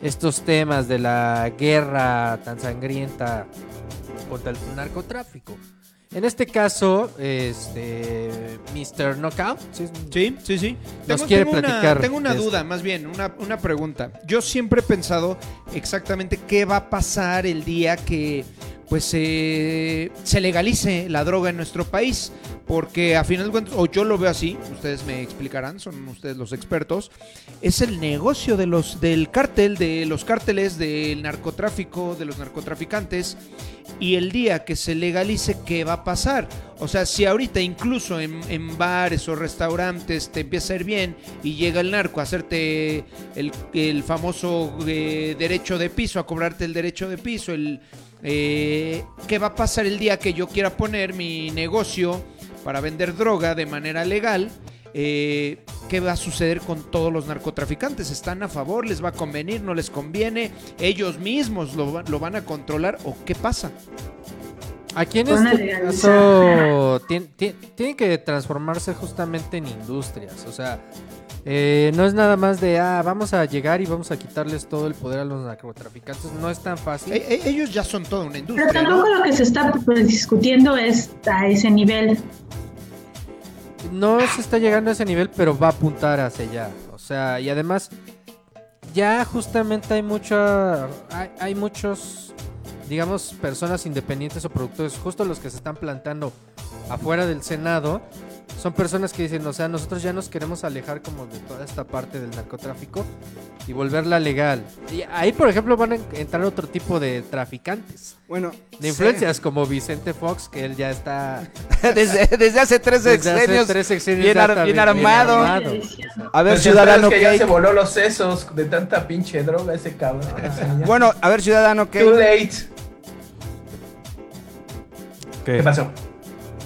estos temas de la guerra tan sangrienta contra el narcotráfico. En este caso, este Mr. Knockout, ¿sí Sí, sí, sí. Nos quiere una- platicar tengo una duda, más bien, una, una pregunta. Yo siempre he pensado exactamente qué va a pasar el día que pues se legalice la droga en nuestro país. Porque a final de cuentas, o yo lo veo así, ustedes me explicarán, son ustedes los expertos, es el negocio de los, del cártel, de los cárteles, del narcotráfico, de los narcotraficantes. Y el día que se legalice, ¿qué va a pasar? O sea, si ahorita incluso en, en bares o restaurantes te empieza a ir bien y llega el narco a hacerte el, el famoso eh, derecho de piso, a cobrarte el derecho de piso, el, eh, ¿qué va a pasar el día que yo quiera poner mi negocio para vender droga de manera legal? Eh, ¿Qué va a suceder con todos los narcotraficantes? ¿Están a favor? ¿Les va a convenir? ¿No les conviene? ¿Ellos mismos lo, lo van a controlar? ¿O qué pasa? Aquí en este caso tien- tien- tiene que transformarse justamente en industrias. O sea, eh, no es nada más de, ah, vamos a llegar y vamos a quitarles todo el poder a los narcotraficantes. No es tan fácil. E- e- ellos ya son toda una Pero industria, ¿no? tampoco lo que se está pues, discutiendo es a ese nivel. No se está llegando a ese nivel, pero va a apuntar hacia allá. O sea, y además, ya justamente hay mucha. Hay, hay muchos, digamos, personas independientes o productores, justo los que se están plantando afuera del Senado. Son personas que dicen, o sea, nosotros ya nos queremos alejar como de toda esta parte del narcotráfico y volverla legal. Y ahí, por ejemplo, van a entrar otro tipo de traficantes, Bueno, de influencias como Vicente Fox, que él ya está *laughs* desde, desde hace tres sexenios. tres sexenios bien armado. A ver, Pero ciudadano es que ya se voló los sesos de tanta pinche droga ese cabrón. Bueno, a ver, ciudadano Too Cake. late. ¿Qué pasó?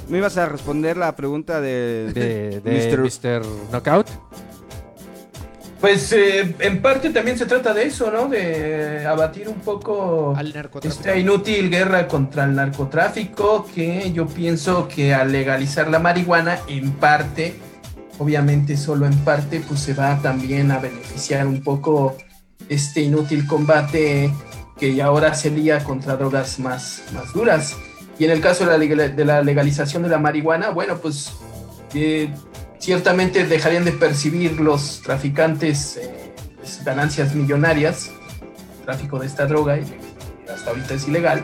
¿No ibas a responder la pregunta de, de, de Mr. Knockout. Pues eh, en parte también se trata de eso, ¿no? De abatir un poco Al narcotráfico. esta inútil guerra contra el narcotráfico que yo pienso que al legalizar la marihuana en parte, obviamente solo en parte, pues se va también a beneficiar un poco este inútil combate que ahora se lía contra drogas más, más duras. Y en el caso de la, legalización de la marihuana, bueno, pues eh, ciertamente dejarían de percibir los traficantes eh, pues, ganancias millonarias, tráfico de esta droga, hasta ahorita es ilegal,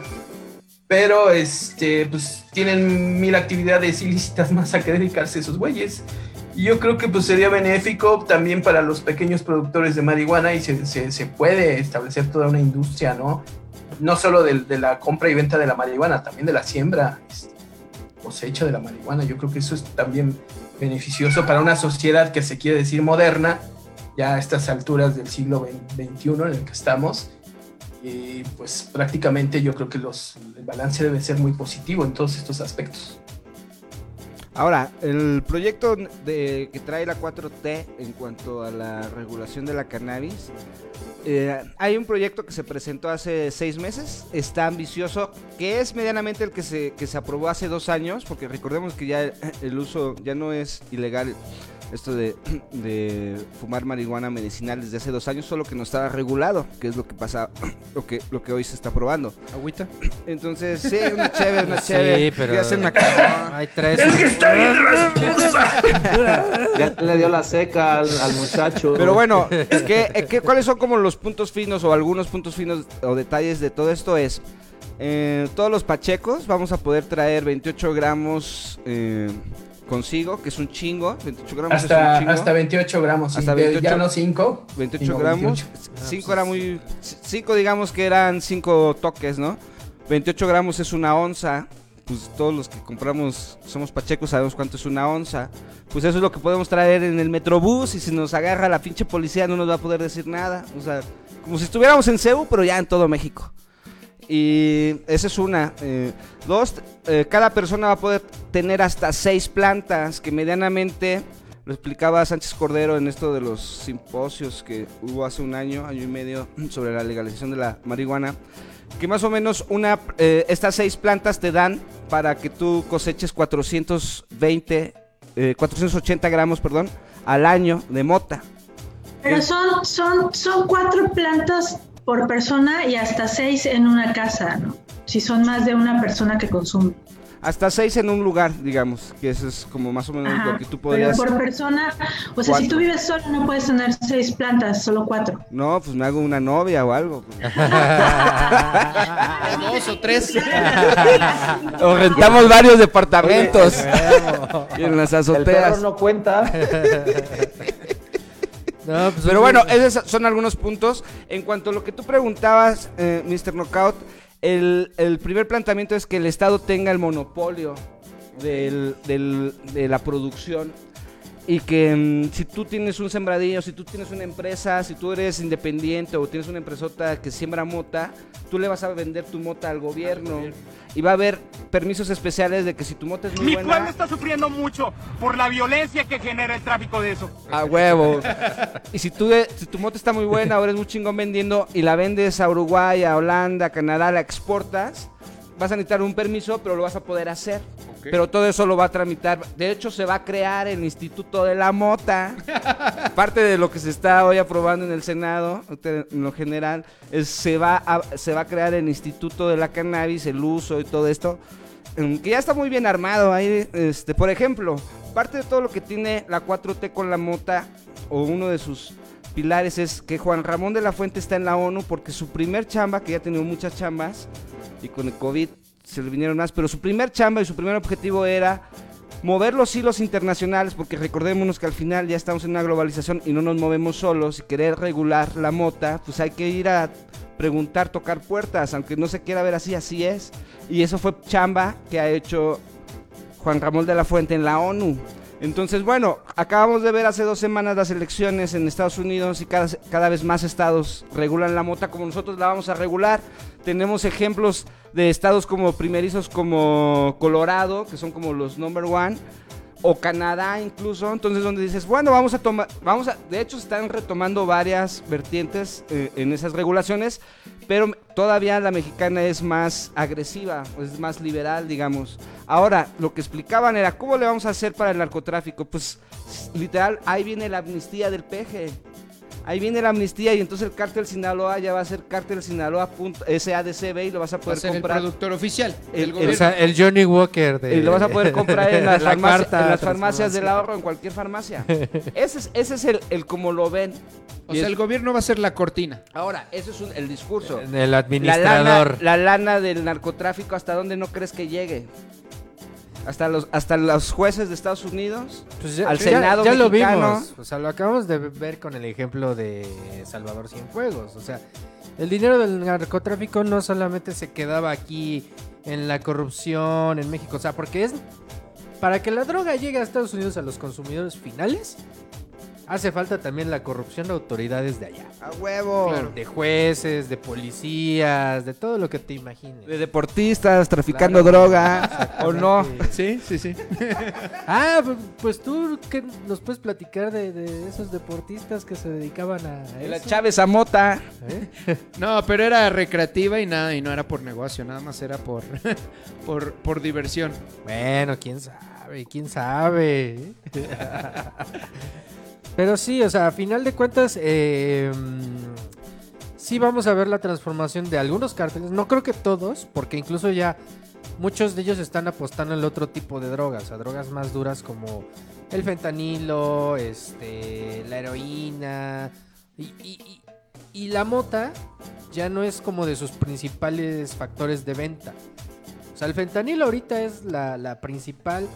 pero este, pues, tienen mil actividades ilícitas más a que dedicarse esos güeyes. Y yo creo que pues, sería benéfico también para los pequeños productores de marihuana y se- se puede establecer toda una industria, ¿no? No solo de, la compra y venta de la marihuana, también de la siembra, este, cosecha de la marihuana. Yo creo que eso es también beneficioso para una sociedad que se quiere decir moderna, ya a estas alturas del siglo XXI en el que estamos. y pues prácticamente yo creo que los, el balance debe ser muy positivo en todos estos aspectos. Ahora, el proyecto de, que trae la 4T en cuanto a la regulación de la cannabis, eh, hay un proyecto que se presentó hace seis meses, está ambicioso, que es medianamente el que se, que se aprobó hace dos años, porque recordemos que ya el uso ya no es ilegal esto de, de fumar marihuana medicinal desde hace dos años, solo que no estaba regulado, que es lo que pasa, *clears throat* lo que, lo que hoy se está probando. Agüita. Entonces, sí, una chévere, una *laughs* Sí, chévere. pero- Ya se me acabó. Hay tres. *laughs* Ya le dio la seca al, al muchacho. Pero bueno, ¿qué, qué- cuáles son como los puntos finos o algunos puntos finos o detalles de todo esto? Es, eh, todos los pachecos vamos a poder traer 28 gramos eh, consigo, que es un chingo. 28 gramos es un Hasta, chingo. hasta 28 gramos, Hasta de- 28 ya no 5. 28 gramos. 5 era muy... 5 digamos que eran 5 toques, ¿no? 28 gramos es una onza. Pues todos los que compramos somos pachecos sabemos cuánto es una onza. Pues eso es lo que podemos traer en el metrobús y si nos agarra la pinche policía no nos va a poder decir nada. O sea, como si estuviéramos en CEU, pero ya en todo México. Y esa es una. Eh, dos, eh, cada persona va a poder tener hasta seis plantas que medianamente, lo explicaba Sánchez Cordero en esto de los simposios que hubo hace un año, año y medio, *clears throat* sobre la legalización de la marihuana, que más o menos una, eh, estas seis plantas te dan para que tú coseches 420, eh, 480 gramos, perdón, al año de mota. Pero son, son, son cuatro plantas por persona y hasta seis en una casa, ¿no? Si son más de una persona que consume. Hasta seis en un lugar, digamos, que eso es como más o menos Ajá. lo que tú Pero podrías... por persona, o sea, si tú vives solo no puedes tener seis plantas, solo cuatro. No, pues me hago una novia o algo. pues. *laughs* Dos o tres. *laughs* o rentamos varios departamentos *laughs* en las el perro azoteas. no cuenta. No, pues, Pero bueno, esos son algunos puntos. En cuanto a lo que tú preguntabas, eh, Mr. Knockout, el, el primer planteamiento es que el Estado tenga el monopolio del- del- de la producción. Y que mm, si tú tienes un sembradillo, si tú tienes una empresa, si tú eres independiente o tienes una empresota que siembra mota, tú le vas a vender tu mota al gobierno. Y va a haber permisos especiales de que si tu mota es muy Mi buena... pueblo está sufriendo mucho por la violencia que genera el tráfico de eso. A huevo. Y si, tú, si tu moto está muy buena, ahora es muy chingón vendiendo y la vendes a Uruguay, a Holanda, a Canadá, la exportas, vas a necesitar un permiso, pero lo vas a poder hacer. Pero todo eso lo va a tramitar. De hecho, se va a crear el Instituto de la Mota. *laughs* Parte de lo que se está hoy aprobando en el Senado, en lo general, es se va a, se va a crear el Instituto de la Cannabis, el uso y todo esto que ya está muy bien armado ahí, este, por ejemplo, parte de todo lo que tiene la 4T con la mota o uno de sus pilares es que Juan Ramón de la Fuente está en la ONU porque su primer chamba, que ya ha tenido muchas chambas y con el COVID se le vinieron más, pero su primer chamba y su primer objetivo era mover los hilos internacionales, porque recordémonos que al final ya estamos en una globalización y no nos movemos solos y querer regular la mota, pues hay que ir a preguntar, tocar puertas, aunque no se quiera ver así, así es. Y eso fue chamba que ha hecho Juan Ramón de la Fuente en la ONU. Entonces, bueno, acabamos de ver hace dos semanas las elecciones en Estados Unidos y cada, cada vez más estados regulan la mota como nosotros la vamos a regular. Tenemos ejemplos de estados como primerizos como Colorado, que son como los number one, o Canadá incluso. Entonces, donde dices, bueno, vamos a tomar, vamos a, de hecho, están retomando varias vertientes eh, en esas regulaciones, pero todavía la mexicana es más agresiva, es más liberal, digamos. Ahora, lo que explicaban era, ¿cómo le vamos a hacer para el narcotráfico? Pues, literal, ahí viene la amnistía del peje. Ahí viene la amnistía y entonces el cártel Sinaloa ya va a ser cártel Sinaloa punto- SADCB y lo vas a Va a poder ser el comprar. productor oficial El- el-. O sea, el Johnny Walker de. Y lo vas a poder comprar en *laughs* las, la farmacia- cuarta en las farmacias del ahorro, en cualquier farmacia. Ese es, ese es el, el como lo ven. o Y sea, es- el gobierno va a ser la cortina. Ahora, ese es un- el discurso. El La administrador. lana, la lana del narcotráfico, ¿hasta dónde no crees que llegue? Hasta los, hasta los jueces de Estados Unidos. Pues ya, al ya- Senado ya lo mexicano. vimos. O sea, lo acabamos de ver con el ejemplo de Salvador Cienfuegos. O sea, el dinero del narcotráfico no solamente se quedaba aquí en la corrupción en México. O sea, porque es. Para que la droga llegue a Estados Unidos a los consumidores finales, hace falta también la corrupción de autoridades de allá. A huevo. De jueces, de policías, de todo lo que te imagines. De deportistas traficando Claro. droga. ¿O no? *laughs* Sí, sí, sí. *laughs* Ah, pu- pues tú ¿qué nos puedes platicar de, de esos deportistas que se dedicaban a De la eso? Chávez Zamota. ¿Eh? *laughs* No, pero era recreativa y nada, y no era por negocio, nada más era por, por, por diversión. Bueno, quién sabe, quién sabe. Pero sí, o sea, a final de cuentas, eh, sí vamos a ver la transformación de algunos cárteles. No creo que todos, porque incluso ya muchos de ellos están apostando en otro tipo de drogas, a drogas más duras como el fentanilo, este, la heroína y, y- y- y la mota ya no es como de sus principales factores de venta. O sea, el fentanilo ahorita es la, la principal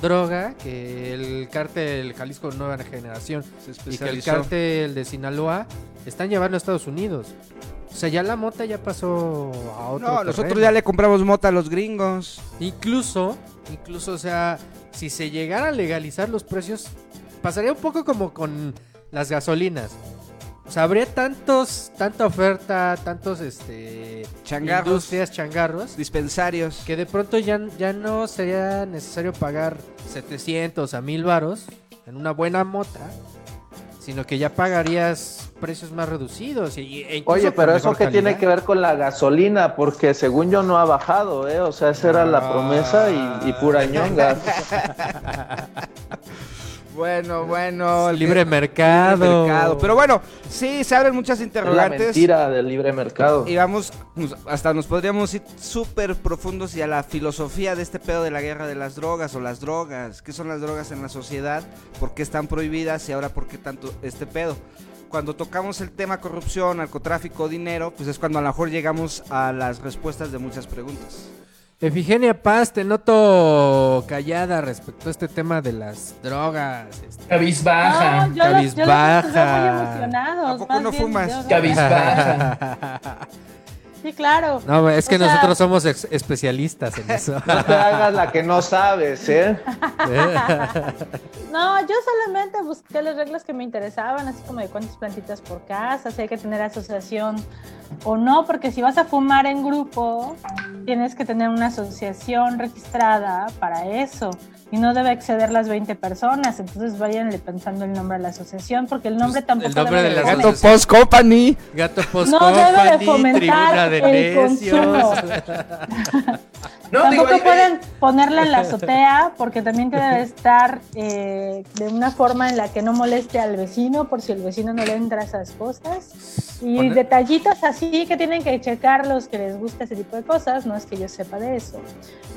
droga que el cártel Jalisco Nueva Generación y que el cártel de Sinaloa están llevando a Estados Unidos. O sea, ya la mota ya pasó a otro No, nosotros ya le compramos mota a los gringos. Incluso, incluso, o sea, si se llegara a legalizar los precios, pasaría un poco como con las gasolinas. O sea, habría tantos, tanta oferta, tantos, este... Changarros. Industrias, changarros. Dispensarios. Que de pronto ya, ya no sería necesario pagar 700 a 1000 varos en una buena mota, sino que ya pagarías precios más reducidos. Y, e incluso Oye, pero eso que tiene que ver con la gasolina, porque según yo no ha bajado, ¿eh? O sea, esa era la promesa y, y pura ñonga. *laughs* Bueno, bueno. el Libre mercado. mercado. Pero bueno, sí, se abren muchas Es la interrogantes. mentira del libre mercado. Y vamos, hasta nos podríamos ir súper profundos y a la filosofía de este pedo de la guerra de las drogas o las drogas. ¿Qué son las drogas en la sociedad? ¿Por qué están prohibidas y ahora por qué tanto este pedo? Cuando tocamos el tema corrupción, narcotráfico, dinero, pues es cuando a lo mejor llegamos a las respuestas de muchas preguntas. Efigenia Paz, te noto callada respecto a este tema de las drogas. este. Cabizbaja. No, yo los, yo los muy Cabizbaja. emocionados. ¿A poco más no bien, fumas? yo- Cabizbaja. *laughs* Sí, claro. No, es que O sea- nosotros somos ex- especialistas en *laughs* eso. No te hagas la que no sabes, ¿eh? *laughs* No, yo solamente busqué las reglas que me interesaban, así como de cuántas plantitas por casa, si hay que tener asociación o no, porque si vas a fumar en grupo, tienes que tener una asociación registrada para eso y no debe exceder las 20 personas, entonces váyanle pensando el nombre a la asociación, porque el nombre Pues, tampoco el nombre debe de la Gato. Post Company. Gato Post No debe de Company, fomentar de el Necios. *laughs* No, digo, Tampoco ahí- pueden ponerla en la *laughs* azotea porque también debe estar eh, de una forma en la que no moleste al vecino por si el vecino no le entra esas cosas. Y Poner- detallitos así que tienen que checar los que les gusta ese tipo de cosas, no es que yo sepa de eso.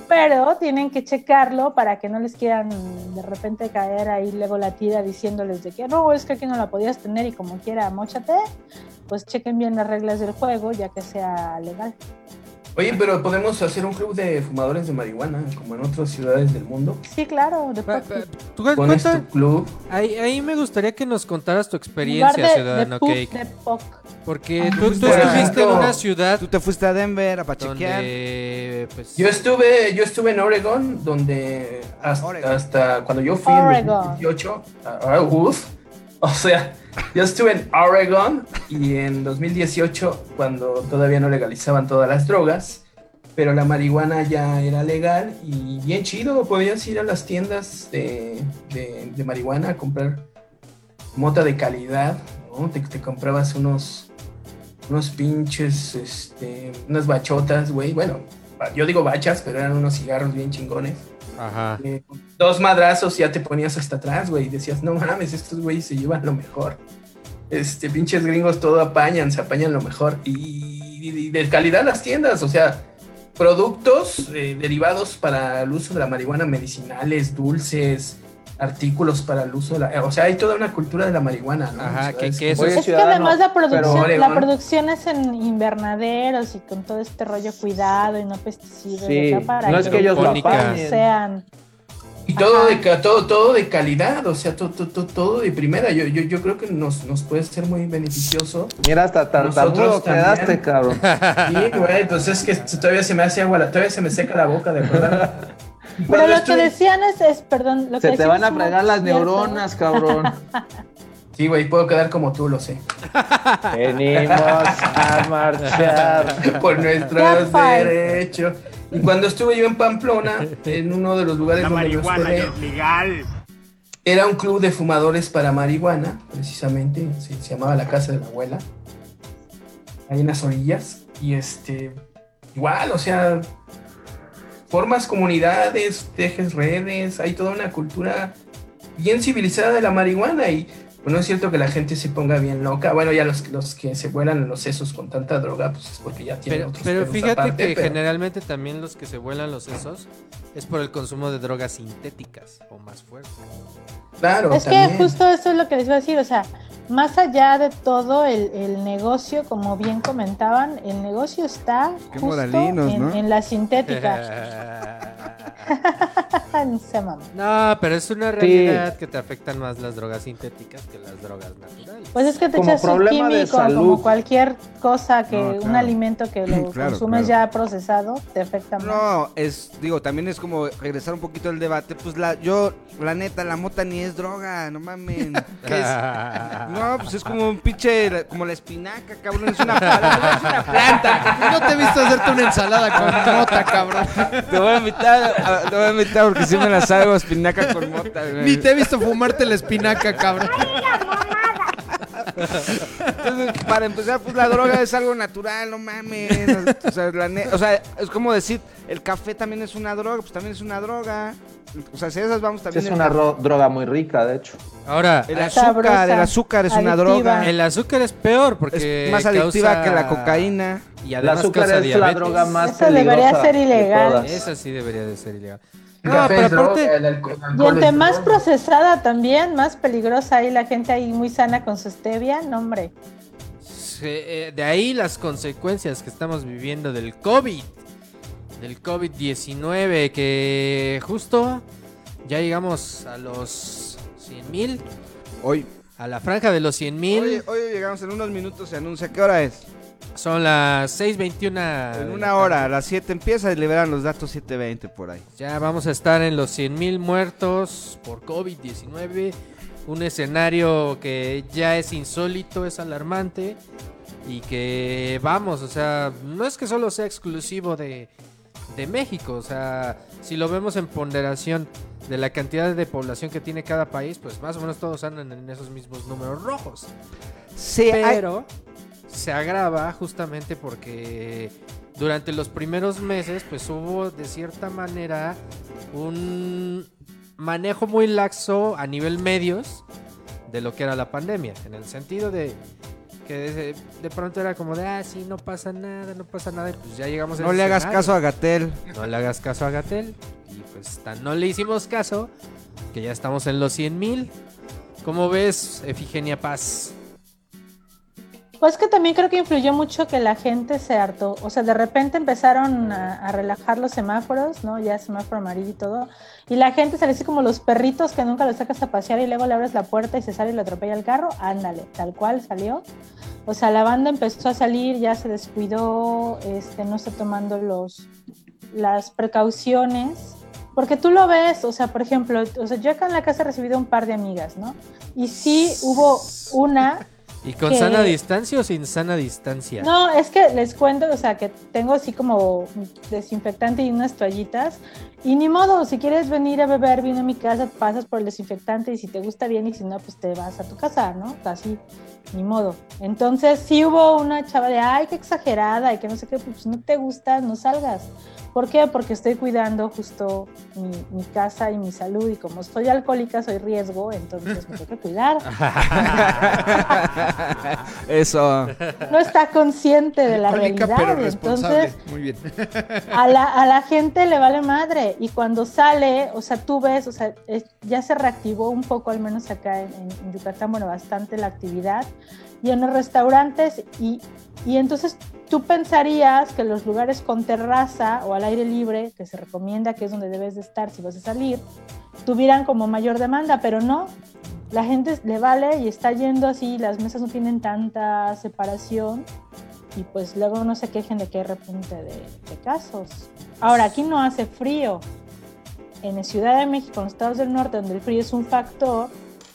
Pero tienen que checarlo para que no les quieran de repente caer ahí luego la tira diciéndoles de que no, es que aquí no la podías tener y como quiera, mochate. Pues chequen bien las reglas del juego ya que sea legal. Oye, pero podemos hacer un club de fumadores de marihuana, como en otras ciudades del mundo. Sí, claro, de ¿Tú Pones cuenta? tu club. Ahí, ahí me gustaría que nos contaras tu En experiencia, de- Ciudadano de Cake. de poc. Porque Ah, tú, tú estuviste en una ciudad Tú te fuiste a Denver a pachequear. donde, pues, Yo estuve, yo estuve en Oregon, donde hasta, Oregon. hasta cuando yo fui en Oregon. 2018, a- a- uf, o sea, yo estuve en Oregon y en 2018 cuando todavía no legalizaban todas las drogas, pero la marihuana ya era legal y bien chido, podías ir a las tiendas de, de- marihuana a comprar mota de calidad, ¿no? Te, te comprabas unos, unos pinches, este, unas bachotas, güey, bueno, yo digo bachas, pero eran unos cigarros bien chingones. Ajá. Eh, dos madrazos ya te ponías hasta atrás, güey, decías, no mames, estos güeyes se llevan lo mejor. Este, pinches gringos todo apañan, se apañan lo mejor. Y, y de calidad las tiendas, o sea, productos eh, derivados para el uso de la marihuana, medicinales, dulces, artículos para el uso de la... O sea, hay toda una cultura de la marihuana, ¿no? Ajá, que- es que eso Oye, Es que además la pero producción, la producción es en invernaderos y con todo este rollo cuidado y no pesticidas. Sí, para no es que ellos apañen. sean. Y todo Ajá. de, todo, todo de calidad, o sea, todo, todo, todo de primera. Yo, yo, yo creo que nos, nos puede ser muy beneficioso. Mira, hasta tartamudo quedaste, cabrón. Sí, güey, entonces es que todavía se me hace agua, la- todavía se me seca la boca, de verdad. *laughs* Pero lo que estuve- decían es, es perdón, lo que Se te van a fregar las cierto. neuronas, cabrón. Sí, güey, puedo quedar como tú, lo sé. Venimos a marchar. *laughs* Por nuestros fine. derechos. Y cuando estuve yo en Pamplona, en uno de los lugares La donde marihuana ya hospedé, es legal. era un club de fumadores para marihuana, precisamente, se, se llamaba la casa de la abuela, ahí en las orillas, y este, igual, o sea, formas comunidades, tejes redes, hay toda una cultura bien civilizada de la marihuana y bueno, es cierto que la gente se ponga bien loca, bueno, ya los, los que se vuelan los sesos con tanta droga, pues es porque ya tienen Pero, otros pero fíjate aparte, que pero- generalmente también los que se vuelan los sesos es por el consumo de drogas sintéticas o más fuertes. Claro, Es que también. justo eso es lo que les iba a decir, o sea, más allá de todo el, el negocio, como bien comentaban, el negocio está justo en, ¿no? en la sintética. *laughs* *laughs* No se mama. no, pero es una realidad que te afectan más las drogas sintéticas que las drogas naturales. Pues es que te Como echas un químico, como cualquier cosa que, No, un alimento que *clears throat* lo Claro, consumes claro. ya procesado, te afecta más. No, es, digo, también es como regresar un poquito al debate. Pues la, yo, la neta, la mota ni es droga, no mamen. *laughs* ¿Qué es? No, pues es como un pinche, como la espinaca, cabrón, es una, es una planta. *laughs* No te he visto hacerte una ensalada con mota, cabrón. Te voy a invitar, a- te voy a invitar porque si me la salgo espinaca con mota. güey. Ni te he visto fumarte la espinaca, cabrón. Entonces, para empezar, pues la droga es algo natural, no mames. O sea, la ne- o sea, es como decir, el café también es una droga, pues también es una droga. O sea, si esas vamos también. Es el- una ro- droga muy rica, de hecho. Ahora, El azúcar, Sabrosa, el azúcar es una droga. el azúcar es peor porque es más adictiva causa- que la cocaína. Y El además azúcar causa es la droga más Eso debería ser ilegal. Esa sí debería de ser ilegal. No, pero aparte, el alco- el Y alcohol entre más droga. procesada también, más peligrosa ahí la gente ahí muy sana con su stevia, no hombre. eh, de ahí las consecuencias que estamos viviendo del COVID, del COVID-19, que justo ya llegamos a los 100 mil, Hoy, a la franja de los 100 mil. hoy, hoy llegamos en unos minutos, se anuncia. ¿Qué hora es? Son las 6.21. En una hora, a las 7 empieza y liberan los datos 7.20 por ahí. Ya vamos a estar en los 100 mil muertos por COVID-19. Un escenario que ya es insólito, es alarmante. Y que vamos, o sea, no es que solo sea exclusivo de, de México. O sea, si lo vemos en ponderación de la cantidad de población que tiene cada país, pues más o menos todos andan en esos mismos números rojos. Sí, hay- Pero se agrava justamente porque durante los primeros meses pues hubo de cierta manera un manejo muy laxo a nivel medios de lo que era la pandemia, en el sentido de que de, de pronto era como de, ah, sí, no pasa nada, no pasa nada, y pues ya llegamos a no le hagas escenario. caso a Gatel. No le hagas caso a Gatel. Y pues tan no le hicimos caso que ya estamos en los 100 mil. ¿Cómo ves, Efigenia Paz? Pues que también creo que influyó mucho que la gente se hartó. O sea, de repente empezaron a, relajar los semáforos, ¿no? Ya semáforo amarillo y todo. Y la gente sale así como los perritos que nunca los sacas a pasear y luego le abres la puerta y se sale y le atropella el carro. Ándale, tal cual salió. O sea, la banda empezó a salir, ya se descuidó, este, no está tomando los, las precauciones. Porque tú lo ves, o sea, por ejemplo, o sea, yo acá en la casa he recibido un par de amigas, ¿no? Y sí hubo una ¿Y con que- sana distancia o sin sana distancia? no, es que les cuento, o sea, que tengo así como desinfectante y unas toallitas. Y ni modo, si quieres venir a beber vino a mi casa, pasas por el desinfectante y si te gusta bien y si no, pues te vas a tu casa, ¿no? Así, ni modo. Entonces sí hubo una chava de, ay, qué exagerada y que no sé qué, pues no te gusta, no salgas. ¿Por qué? Porque estoy cuidando justo mi, mi casa y mi salud y como soy alcohólica, soy riesgo, entonces me tengo que cuidar. *laughs* Eso. No está consciente de la Alcohólica, realidad. pero responsable. Entonces, Muy bien. a la, a la gente le vale madre. Y cuando sale, o sea, tú ves, o sea, es- ya se reactivó un poco, al menos acá en, en- Yucatán, bueno, bastante la actividad. Y en los restaurantes, y, y entonces tú pensarías que los lugares con terraza o al aire libre, que se recomienda que es donde debes de estar si vas a salir, tuvieran como mayor demanda, pero no. La gente le vale y está yendo así, las mesas no tienen tanta separación y pues luego no se quejen de que hay repunte de, de casos. Ahora, aquí no hace frío. En la Ciudad de México, en los estados del norte, donde el frío es un factor,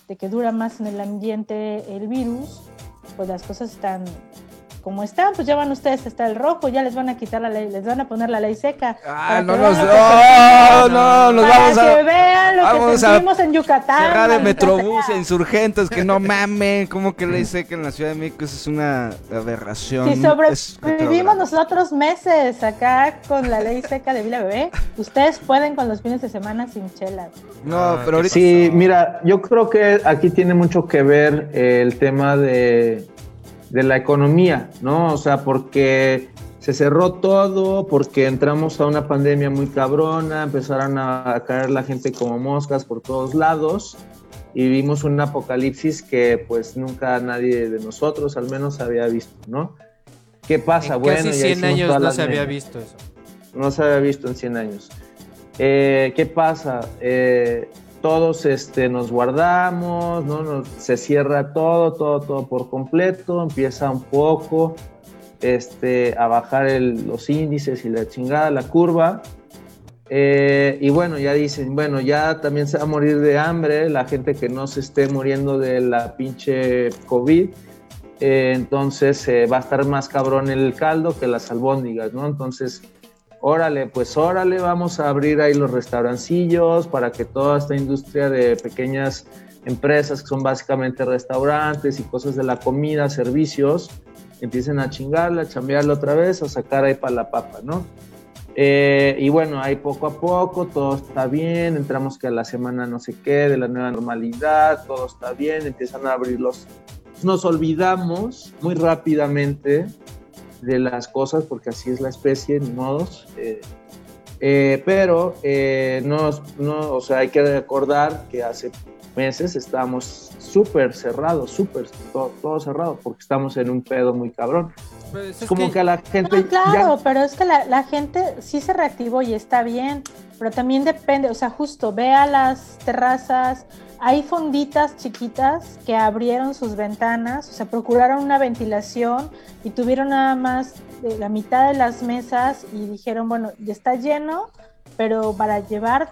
de que dura más en el ambiente el virus, pues las cosas están como están, pues ya van ustedes hasta el rojo, ya les van a quitar la ley, les van a poner la ley seca. Ah, no que nos. No, que no, nos para vamos que a. vean lo vamos que a sentimos en Yucatán. Cerrar de maldita Metrobús e insurgentes, que no mamen. ¿Cómo que ley seca en la Ciudad de México? Eso es una aberración. Si sobrevivimos nosotros meses acá con la ley seca de Vila Bebé, ustedes pueden con los fines de semana sin chelas. No, pero ahorita. Sí, mira, yo creo que aquí tiene mucho que ver el tema de, de la economía, ¿no? O sea, porque se cerró todo, porque entramos a una pandemia muy cabrona, empezaron a, caer la gente como moscas por todos lados y vimos un apocalipsis que pues nunca nadie de nosotros al menos había visto, ¿no? ¿Qué pasa? En bueno, casi ya 100 hicimos años no se había visto eso. no se había visto en 100 años. Eh, ¿Qué pasa? Eh, todos este, nos guardamos, ¿no? Se cierra todo, todo, todo por completo, empieza un poco este, a bajar el- los índices y la chingada, la curva. Eh, y bueno, ya dicen, bueno, ya también se va a morir de hambre la gente que no se esté muriendo de la pinche COVID. Eh, entonces eh, va a estar más cabrón el caldo que las albóndigas, ¿no? Entonces, órale, pues órale, vamos a abrir ahí los restaurancillos para que toda esta industria de pequeñas empresas que son básicamente restaurantes y cosas de la comida, servicios, empiecen a chingarla, a chambearla otra vez, a sacar ahí para la papa, ¿no? Eh, y bueno, ahí poco a poco todo está bien, entramos que a la semana no sé qué, de la nueva normalidad, todo está bien, empiezan a abrir los... Nos olvidamos muy rápidamente de las cosas, porque así es la especie, ni modos. eh, eh, pero eh, no, no, o sea, hay que recordar que hace meses estábamos súper cerrados, súper, todo, todo cerrado, porque estamos en un pedo muy cabrón. Pues Es es como que- que, a la gente No, claro, ya pero es que la, la gente sí se reactivó y está bien, pero también depende, o sea, justo ve a las terrazas, hay fonditas chiquitas que abrieron sus ventanas, o sea, procuraron una ventilación y tuvieron nada más de la mitad de las mesas y dijeron, bueno, ya está lleno, pero para llevar,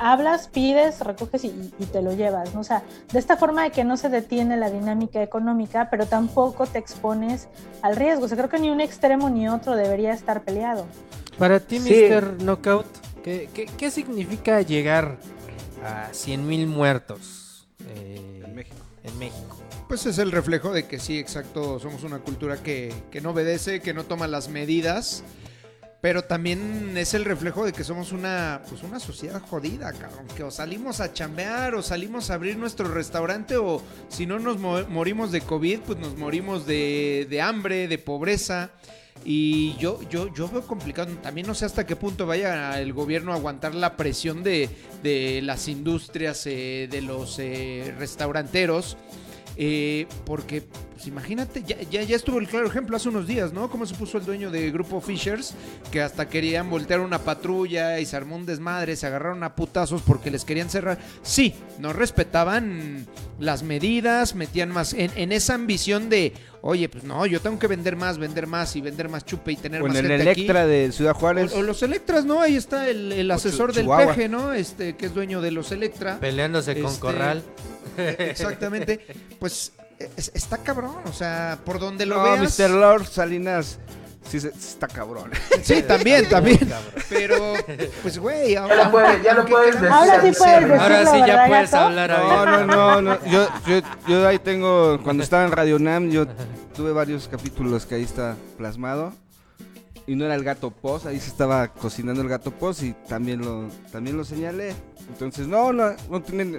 hablas, pides, recoges y, y te lo llevas, ¿no? O sea, de esta forma de que no se detiene la dinámica económica, pero tampoco te expones al riesgo. O sea, creo que ni un extremo ni otro debería estar peleado. Para ti, Sí. Mr. Knockout, ¿qué, qué, qué significa llegar a 100.000 muertos eh, En México. en México? Pues es el reflejo de que sí, exacto, somos una cultura que, que no obedece, que no toma las medidas, pero también es el reflejo de que somos una, pues una sociedad jodida, cabrón, que o salimos a chambear o salimos a abrir nuestro restaurante o si no nos mo- morimos de COVID, pues nos morimos de, de hambre, de pobreza. Y yo, yo, yo veo complicado, también no sé hasta qué punto vaya el gobierno a aguantar la presión de, de las industrias, eh, de los eh, restauranteros, eh, porque, pues imagínate, ya, ya, ya estuvo el claro ejemplo hace unos días, ¿no? Cómo se puso el dueño de Grupo Fishers, que hasta querían voltear una patrulla y se armó un desmadre, se agarraron a putazos porque les querían cerrar. Sí, no respetaban las medidas, metían más en, en esa ambición de, oye, pues no, yo tengo que vender más, vender más y vender más chupe y tener O en más el gente aquí. Electra de Ciudad Juárez. O, o los Electras, ¿no? Ahí está el, el asesor del Chihuahua. peje, ¿no? Este, que es dueño de los Electra. Peleándose con Este, Corral. *laughs* Exactamente. Pues es- está cabrón, o sea, por donde lo No, veas. Mr. Lord Salinas. Sí, se- está cabrón. *laughs* Sí, también, también. Pero, pues, güey, Ya lo puedes- ya lo puedes queramos Ahora sí decir. puedes decirlo, Ahora sí ya ¿verdad, puedes hablar No, no, no, no. Yo, yo, yo ahí tengo, cuando estaba en Radio Nam, yo tuve varios capítulos que ahí está plasmado. Y no era el gato Poz, ahí se estaba cocinando el gato Poz y también lo, también lo señalé. Entonces, no, no, no tienen,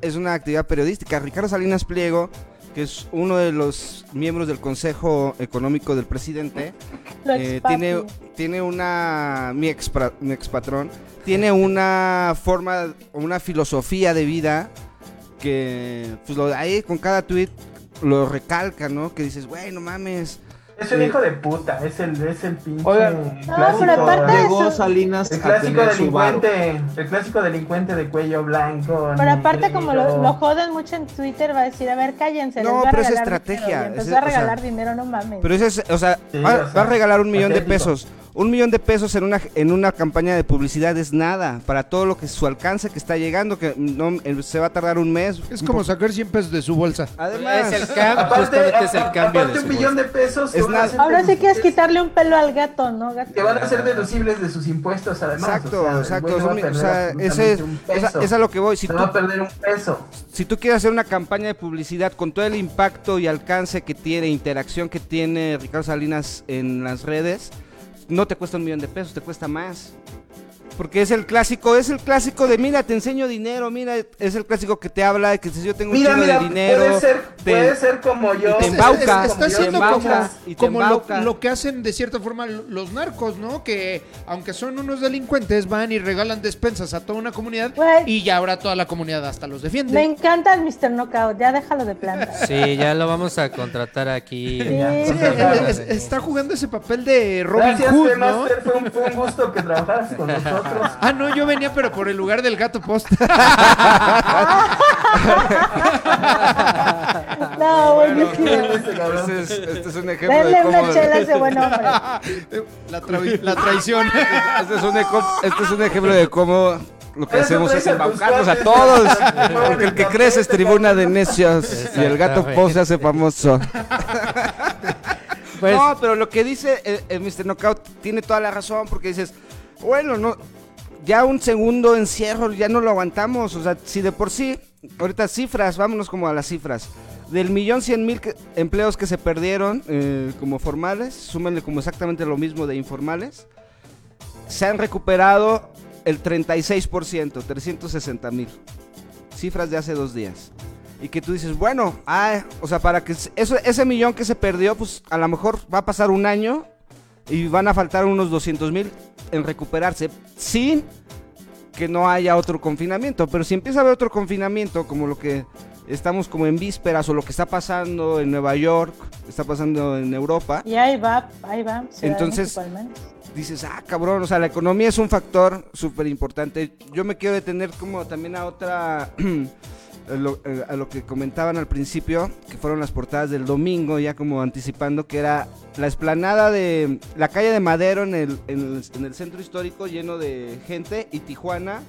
es una actividad periodística. Ricardo Salinas Pliego, que es uno de los miembros del Consejo Económico del Presidente, *laughs* eh, tiene, tiene una, mi ex, mi expatrón, tiene una forma, una filosofía de vida que, pues lo, ahí con cada tweet lo recalca, ¿no? Que dices, güey, no mames. Es un hijo de puta, es el, es el pinche Oigan. clásico. pero aparte de llegó eso- Salinas el clásico delincuente, el clásico delincuente de cuello blanco. Pero aparte, como lo, joden mucho en Twitter, va a decir, a ver, cállense, No, les voy a pero es estrategia, dinero. Y empezó es- a o sea, regalar dinero, no mames. Pero eso es, o sea, Sí, va, o va sea, a regalar un millón de pesos. Un millón de pesos en una, en una campaña de publicidad es nada para todo lo que su alcance que está llegando, que no se va a tardar un mes. Es como sacar 100 pesos de su bolsa. Además, Es el cambio, justamente es el a- cambio aparte de un su millón de pesos Es que nada. Ahora sí quieres deducibles- quitarle un pelo al gato, ¿no? Gato? que van a ser deducibles de sus impuestos además. Exacto, o sea, el exacto. no es o sea, ese es, esa- peso. es a lo que voy. Si Se tú, va a perder un peso. si tú quieres hacer una campaña de publicidad con todo el impacto y alcance que tiene, interacción que tiene Ricardo Salinas en las redes, no te cuesta un millón de pesos, te cuesta más. Porque es el clásico, es el clásico de mira, te enseño dinero, mira, es el clásico que te habla de que si yo tengo un Mira, chingo mira, de dinero. puede ser, te- puede ser como yo. te Es- embauca, es- como está yo, haciendo te como, y te lo, que hacen de cierta forma los narcos, ¿no? Que aunque son unos delincuentes, van y regalan despensas a toda una comunidad y ya ahora toda la comunidad hasta los defiende. Me encanta el Mr. Knockout, ya déjalo de planta. *laughs* Sí, ya lo vamos a contratar aquí. Sí, Sí, es- es- está jugando ese papel de Robin Gracias, Hood. ¿no? Master, fue un, fue un gusto que trabajaras con *laughs* nosotros. Ah, no, yo venía, pero por el lugar del gato post. *laughs* No, buenísimo. Ese cabrón. Este es, este es un ejemplo Denle de cómo... una chela ese buen *laughs* hombre. La, tra- la traición. Este es, un eco- este es un ejemplo de cómo lo que hacemos es embaucarnos a todos. *laughs* Porque el que crece es tribuna de necios y el gato. Poe se hace famoso. Pues, no, pero lo que dice el, el Mr. Knockout tiene toda la razón porque dices, bueno, no, ya un segundo encierro ya no lo aguantamos. O sea, si de por sí, ahorita cifras, vámonos como a las cifras. Del millón cien mil empleos que se perdieron eh, como formales, súmenle como exactamente lo mismo de informales, se han recuperado el 36%, 360 mil. Cifras de hace dos días. Y que tú dices, bueno, ah, o sea, para que eso, ese millón que se perdió, pues a lo mejor va a pasar un año y van a faltar unos 200 mil en recuperarse sin que no haya otro confinamiento. Pero si empieza a haber otro confinamiento, como lo que estamos como en vísperas o lo que está pasando en Nueva York, está pasando en Europa, Y ahí va, ahí va. Entonces- dices, ah, cabrón, o sea, la economía es un factor súper importante. Yo me quiero detener como también a otra, *clears throat* lo, eh, a lo que comentaban al principio, que fueron las portadas del domingo, ya como anticipando que era la esplanada de la calle de Madero en el, en el, en el centro histórico lleno de gente y Tijuana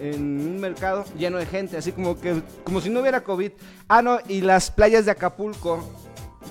en un mercado lleno de gente, así como que como si no hubiera COVID. Ah, no, y las playas de Acapulco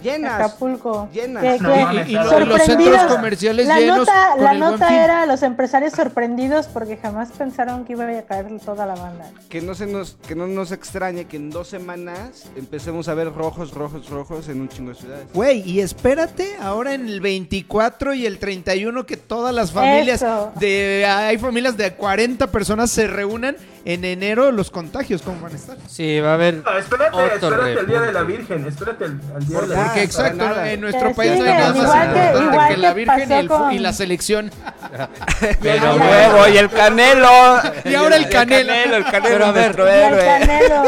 llenas. Acapulco. Llenas. Mames, y, los centros comerciales La llenos nota, con la el nota era los empresarios sorprendidos porque jamás pensaron que iba a caer toda la banda. que no se nos que no nos extrañe que en dos semanas empecemos a ver rojos, rojos, rojos en un chingo de ciudades. Güey, y espérate ahora en el 24 y el 31 que todas las familias Eso. de hay familias de 40 personas se reúnan en enero los contagios cómo van a estar. sí, va a haber No, espérate, otro espérate el día de la. Virgen, espérate el, el día de la Ah, Porque exacto, nada. en nuestro país no hay más que- importante que la Virgen y, el fu- y con- la selección. *laughs* Pero huevo y el canelo. Y ahora el Canelo. el canelo Pero a es ver, nuestro Y el. Canelo.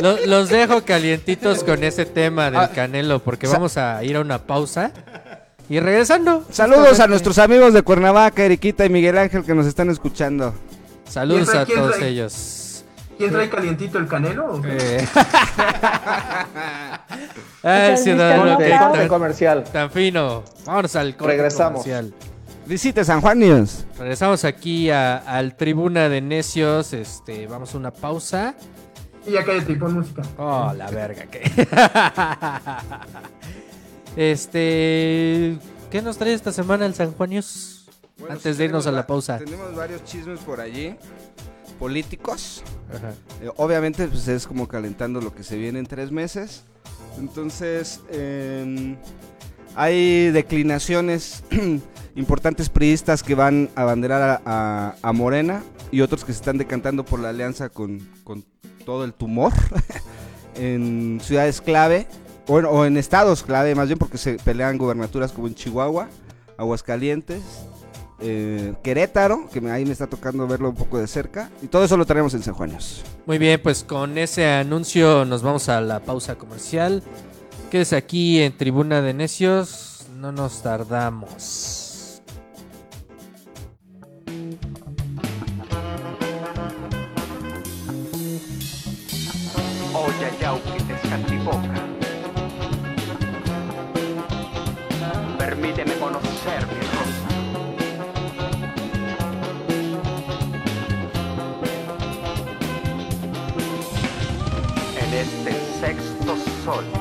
*laughs* lo- los dejo calientitos con ese tema del Ah, Canelo porque vamos a ir a una pausa y regresando. Saludos a nuestros amigos de Cuernavaca, Eriquita y Miguel Ángel que nos están escuchando. Saludos ¿Quién trae- a todos trae? ellos. ¿Quién trae calientito el canelo? o qué? Eh. *laughs* *laughs* Ay, ciudadano, comercial. tan fino. Vamos al corte Regresamos. comercial. Visite San Juan News. Regresamos aquí a- al Tribuna de Necios. Este, vamos a una pausa. Y ya cállate y pon música. Oh, la verga, que. *laughs* este. ¿Qué nos trae esta semana el San Juan News? Bueno, Antes de irnos a la pausa. Tenemos varios chismes por allí, políticos. Ajá. Eh, obviamente, pues es como calentando lo que se viene en tres meses. Entonces, em, hay declinaciones *clears throat* importantes priistas que van a abanderar a, a- a Morena y otros que se están decantando por la alianza con, con todo el tumor *laughs* en ciudades clave o en, o en estados clave, más bien porque se pelean gubernaturas como en Chihuahua, Aguascalientes, eh, Querétaro, que me- ahí me está tocando verlo un poco de cerca, y todo eso lo tenemos en San Juanes. Muy bien, pues con ese anuncio nos vamos a la pausa comercial. Quédese aquí en Tribuna de Necios. No nos tardamos. Permíteme conocer solid.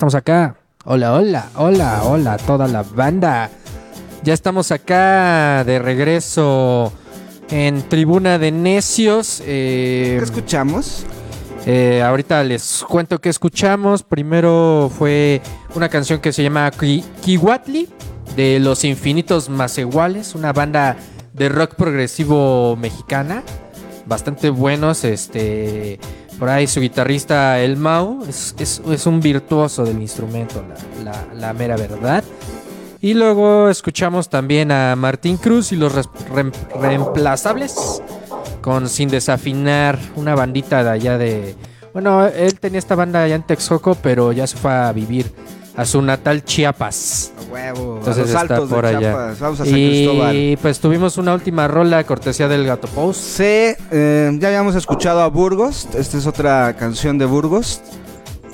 Estamos acá. Hola, hola, hola, hola, toda la banda. Ya estamos acá de regreso en Tribuna de Necios. eh, ¿Qué escuchamos? eh, ahorita les cuento que escuchamos. Primero fue una canción que se llama Ki- Kiwatli de Los Infinitos Más Iguales, una banda de rock progresivo mexicana. Bastante buenos. Este, por ahí su guitarrista El Mau es, es- un virtuoso del instrumento, la, la- mera verdad. Y luego escuchamos también a Martín Cruz y los reemplazables con Sin Desafinar, una bandita de allá de... Bueno, él tenía esta banda allá en Texcoco, pero ya se fue a vivir a su natal Chiapas. A huevo. Entonces a los está altos por de allá. Chiapas. Vamos a San Cristóbal. Y pues tuvimos una última rola cortesía del Gato Post. Sí, eh, ya habíamos escuchado a Burgos. Esta es otra canción de Burgos.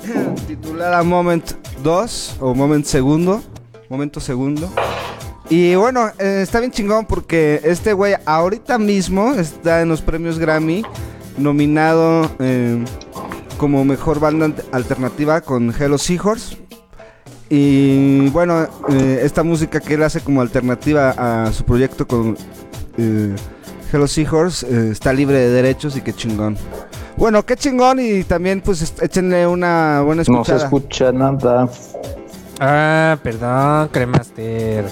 *coughs* titulada Moment 2 o Moment Segundo. Momento Segundo. Y bueno, eh, está bien chingón porque este güey ahorita mismo está en los premios Grammy nominado eh, como mejor banda alternativa con Hello Seahorse. Y bueno, eh, esta música que él hace como alternativa a su proyecto con eh, Hello Seahorse eh, está libre de derechos y qué chingón. Bueno, qué chingón y también pues échenle una buena No se escuchada. escucha nada. Ah, perdón, Cremaster.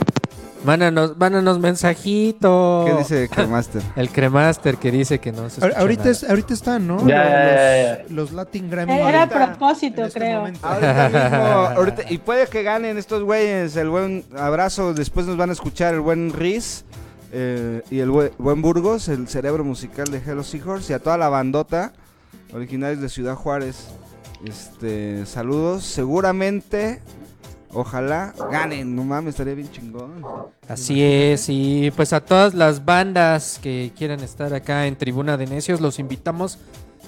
Mándanos, mándanos mensajito. ¿Qué dice Cremaster? *laughs* El Cremaster que dice que no se escucha Ahorita, nada. es, ahorita están, ¿no? Ya, los, ya, ya, ya. los Latin Grammy. Era a propósito, este creo. Ahorita *laughs* mismo, ahorita- y puede que ganen estos güeyes. El buen abrazo. Después nos van a escuchar el buen Riz eh, y el bue- buen Burgos, el cerebro musical de Hello Seahorse. Y a toda la bandota, originarios de Ciudad Juárez. Este, saludos. Seguramente, ojalá ganen. No mames, estaría bien chingón. Así es, y pues a todas las bandas que quieran estar acá en Tribuna de Necios, los invitamos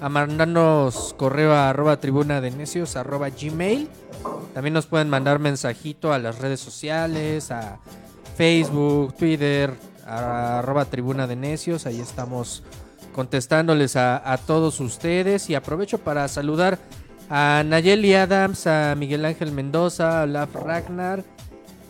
a mandarnos correo a arroba tribuna de necios gmail. También nos pueden mandar mensajito a las redes sociales, a Facebook, Twitter, a arroba tribuna de necios. Ahí estamos contestándoles a todos ustedes. Y aprovecho para saludar a Nayeli Adams, a Miguel Ángel Mendoza, a Olaf Ragnar,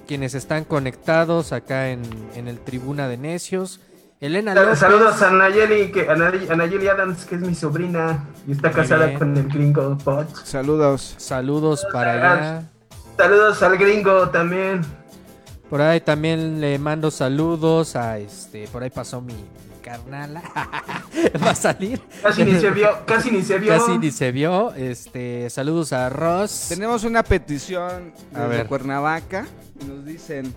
quienes están conectados acá en, en el Tribuna de Necios. Elena López. Saludos a Nayeli, que, a Nay- a Nayeli Adams, que es mi sobrina y está casada con el gringo Pot. Saludos. Saludos para allá. Saludos al gringo también. Por ahí también le mando saludos a este. Por ahí pasó mi carnala. *laughs* Va a salir. Casi ni se vio, casi ni se vio. Casi ni se vio. Este, saludos a Ross. Tenemos una petición A de ver. Cuernavaca. Nos dicen: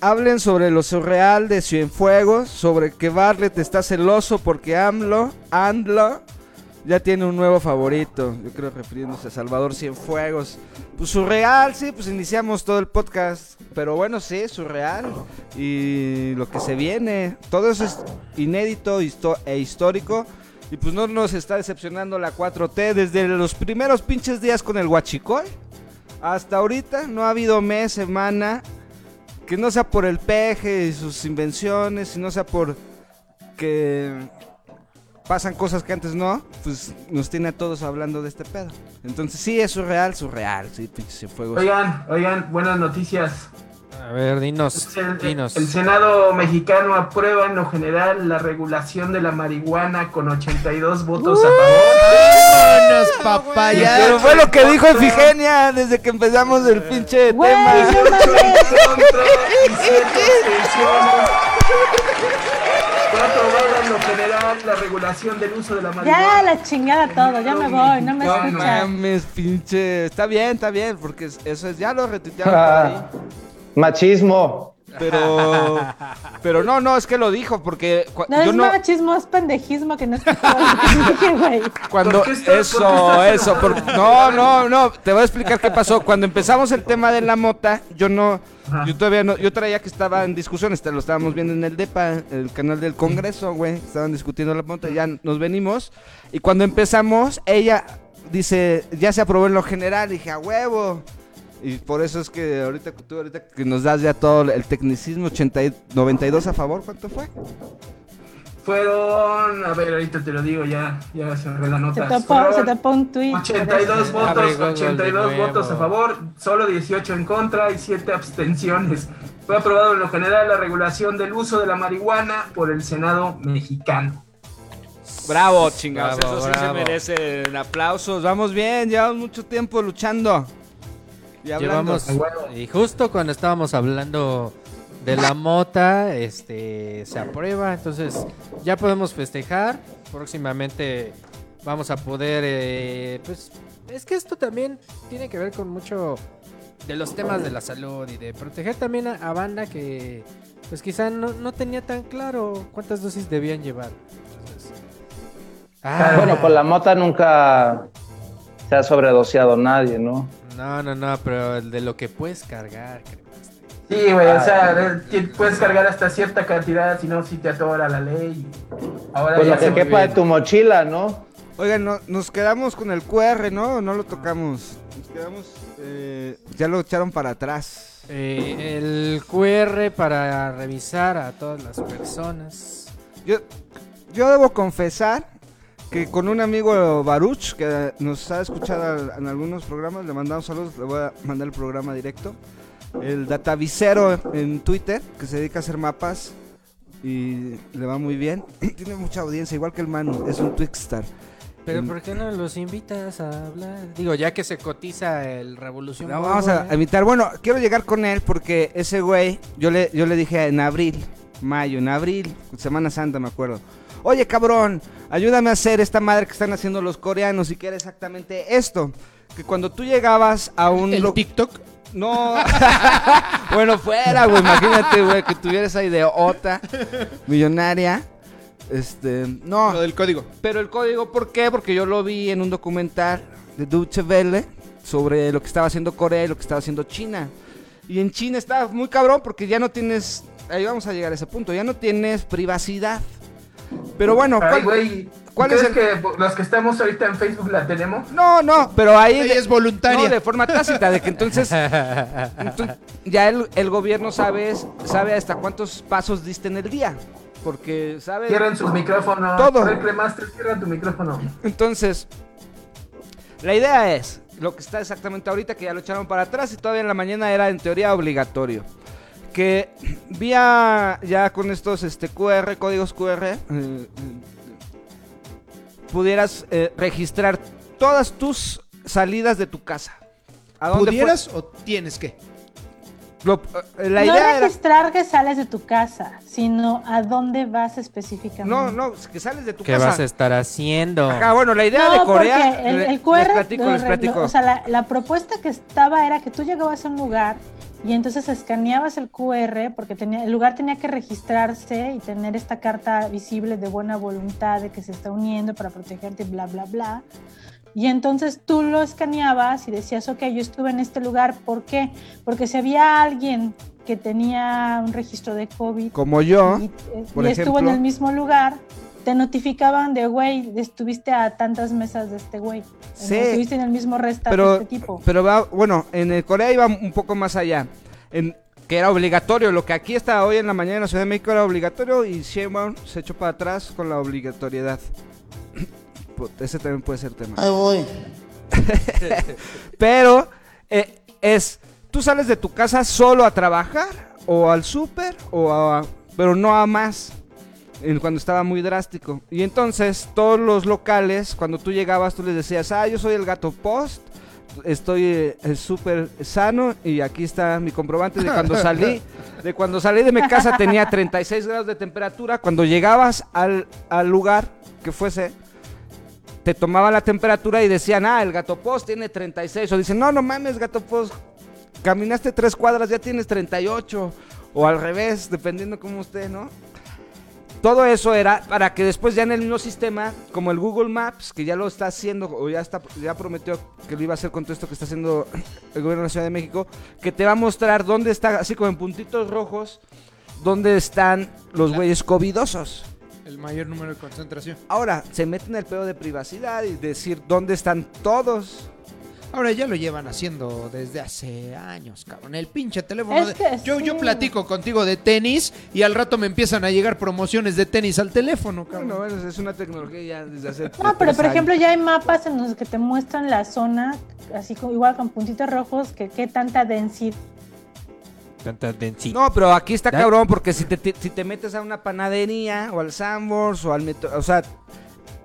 Hablen sobre lo surreal de Cienfuegos, sobre que Bartlett está celoso porque AMLO, AMLO, ya tiene un nuevo favorito. Yo creo refiriéndose a Salvador Cienfuegos. Pues surreal, sí, pues iniciamos todo el podcast. Pero bueno, sí, surreal. Y lo que se viene. Todo eso es inédito e histórico. Y pues no nos está decepcionando la 4T desde los primeros pinches días con el Huachicoy. Hasta ahorita no ha habido mes, semana, que no sea por el peje y sus invenciones, y no sea por que pasan cosas que antes no, pues nos tiene a todos hablando de este pedo. Entonces sí, es surreal, surreal, sí, pinches fuegos. Oigan, oigan, buenas noticias. A ver, dinos. El, dinos. el Senado mexicano aprueba en lo general la regulación de la marihuana con 82 votos a favor. ¡Vámonos, papaya! Pero fue lo que dijo Efigenia desde que empezamos el pinche Güey, tema. no mames. Contra y siete abstenciones. Fue la regulación del uso de la Ya marihuana. la chingada todo, ya me voy, no me No escuchan. mames, pinche. Está bien, está bien, porque es- eso es, ya lo retuitearon por ahí. *laughs* Machismo. Pero, pero no, no, es que lo dijo, porque No yo es no, machismo, es pendejismo que no escuchó lo que dije, güey. cuando, ¿Por qué estás- por eso, qué estás eso, por- no, no, no, te voy a explicar qué pasó. Cuando empezamos el tema de la mota, yo no, yo todavía no, yo traía que estaba en discusión, lo estábamos viendo en el DEPA, el canal del Congreso, güey, estaban discutiendo la mota, ya nos venimos, y cuando empezamos, ella dice, ya se aprobó en lo general, dije, a huevo. Y por eso es que ahorita tú ahorita que nos das ya todo el tecnicismo 80 y 92 a favor, ¿cuánto fue? Fueron, a ver, ahorita te lo digo, ya, ya cerré la Se nota. topó, se topó un tweet. 82 Abre votos, Google de 82 nuevo. votos a favor, solo 18 en contra y 7 abstenciones. Fue aprobado en lo general la regulación del uso de la marihuana por el Senado mexicano. Bravo, chingados. Bravo, Eso sí bravo. se merecen aplausos. Vamos bien, llevamos mucho tiempo luchando. Y. Llevamos, y justo cuando estábamos hablando de la mota, este, se aprueba, entonces ya podemos festejar. Próximamente vamos a poder, eh, pues, es que esto también tiene que ver con mucho de los temas de la salud y de proteger también a, a banda que, pues, quizá no, no tenía tan claro cuántas dosis debían llevar. Entonces, ah, Bueno, con la mota nunca se ha sobredoseado nadie, ¿no? No, no, no, pero de lo que puedes cargar, cremaste. Sí, güey, o sea, eh, que puedes cargar hasta cierta cantidad, si no, si te atora la ley. Ahora Pues ya lo que se quepa de tu mochila, ¿no? Oigan, no- nos quedamos con el QR, ¿no? ¿O no lo tocamos? Nos quedamos. eh, ya lo echaron para atrás. Eh, el QR para revisar a todas las personas. Yo, yo debo confesar que con un amigo Baruch, que nos ha escuchado en algunos programas, le mandamos saludos, le voy a mandar el programa directo. El Datavicero en Twitter, que se dedica a hacer mapas y le va muy bien. *clears throat* Tiene mucha audiencia, igual que el Manu, es un Twixstar. Pero. ¿por qué no los invitas a hablar? Digo, ya que se cotiza el Revolución. No, vamos a ¿eh? invitar. Bueno, quiero llegar con él porque ese güey, yo le, yo le dije en abril, mayo, en abril, Semana Santa me acuerdo. Oye, cabrón, ayúdame a hacer esta madre que están haciendo los coreanos y que era exactamente esto. Que cuando tú llegabas a un... El TikTok. No. *laughs* bueno, fuera, güey. Imagínate, güey, que tuviera esa ideota millonaria. Este, no. Lo del código. Pero el código, ¿por qué? Porque yo lo vi en un documental de Deutsche Welle sobre lo que estaba haciendo Corea y lo que estaba haciendo China. Y en China estaba muy cabrón porque ya no tienes, ahí vamos a llegar a ese punto, ya no tienes privacidad. Pero bueno, Ay, ¿cuál- güey, cuál ¿crees es el- que los que estamos ahorita en Facebook la tenemos? No, no, pero ahí de- es voluntaria. No, de forma tácita, de que entonces, *laughs* entonces, ya el, el gobierno sabe, sabe hasta cuántos pasos diste en el día. Porque sabe... Cierren sus micrófonos. Todo. Cremaster, cierra tu micrófono. Entonces, la idea es lo que está exactamente ahorita, que ya lo echaron para atrás y todavía en la mañana era en teoría obligatorio. Que vía ya con estos este, QR, códigos QR, eh, eh, pudieras eh, registrar todas tus salidas de tu casa. ¿A dónde? ¿Pudieras o tienes que? Lo- eh, la no idea era... registrar que sales de tu casa, sino a dónde vas específicamente. No, no, que sales de tu ¿Qué casa. vas a estar haciendo? Ajá, bueno, la idea No, de Corea... el, QR, les platico, lo les re- platico. lo- o sea, la, la propuesta que estaba era que tú llegabas a un lugar y entonces escaneabas el QR porque tenía, el lugar tenía que registrarse y tener esta carta visible de buena voluntad de que se está uniendo para protegerte, bla, bla, bla. Y entonces tú lo escaneabas y decías, ok, yo estuve en este lugar, ¿por qué? Porque si había alguien que tenía un registro de COVID Como yo, y, eh, por y estuvo en ejemplo. el mismo lugar, te notificaban de, güey, estuviste a tantas mesas de este güey. Sí. Estuviste en el mismo restaurante pero, de este tipo. pero va, bueno, en el Corea iba un poco más allá. En, que era obligatorio. Lo que aquí está hoy en la mañana en la Ciudad de México era obligatorio y Sheinbaum se echó para atrás con la obligatoriedad. *coughs* Ese también puede ser tema. Ahí voy. *laughs* Pero eh, es, tú sales de tu casa solo a trabajar o al súper o a, pero no a más. Cuando estaba muy drástico. Y entonces todos los locales, cuando tú llegabas, tú les decías, ah, yo soy el gato post, estoy eh, súper sano y aquí está mi comprobante de cuando salí. *laughs* De cuando salí de mi casa tenía 36 grados de temperatura. Cuando llegabas al, al lugar que fuese, te tomaban la temperatura y decían, ah, el gato post tiene 36. O dicen, no, no mames, gato post, caminaste tres cuadras, ya tienes 38. O al revés, dependiendo como usted, ¿no? Todo eso era para que después ya en el mismo sistema, como el Google Maps, que ya lo está haciendo, o ya está, ya prometió que lo iba a hacer con todo esto que está haciendo el gobierno de la Ciudad de México, que te va a mostrar dónde está, así como en puntitos rojos, dónde están los güeyes covidosos. El mayor número de concentración. Ahora, se mete en el pedo de privacidad y decir dónde están todos. Ahora ya lo llevan haciendo desde hace años, cabrón. El pinche teléfono. Es de- que yo, yo sí. platico contigo de tenis y al rato me empiezan a llegar promociones de tenis al teléfono, cabrón. Bueno, bueno, es una tecnología ya desde hace. No, pero tres por años. ejemplo ya hay mapas en los que te muestran la zona, así como, igual con puntitos rojos, que qué tanta densidad. Tanta densidad. No, pero aquí está cabrón porque si te, te- si te metes a una panadería o al Sambors o al metro, o sea,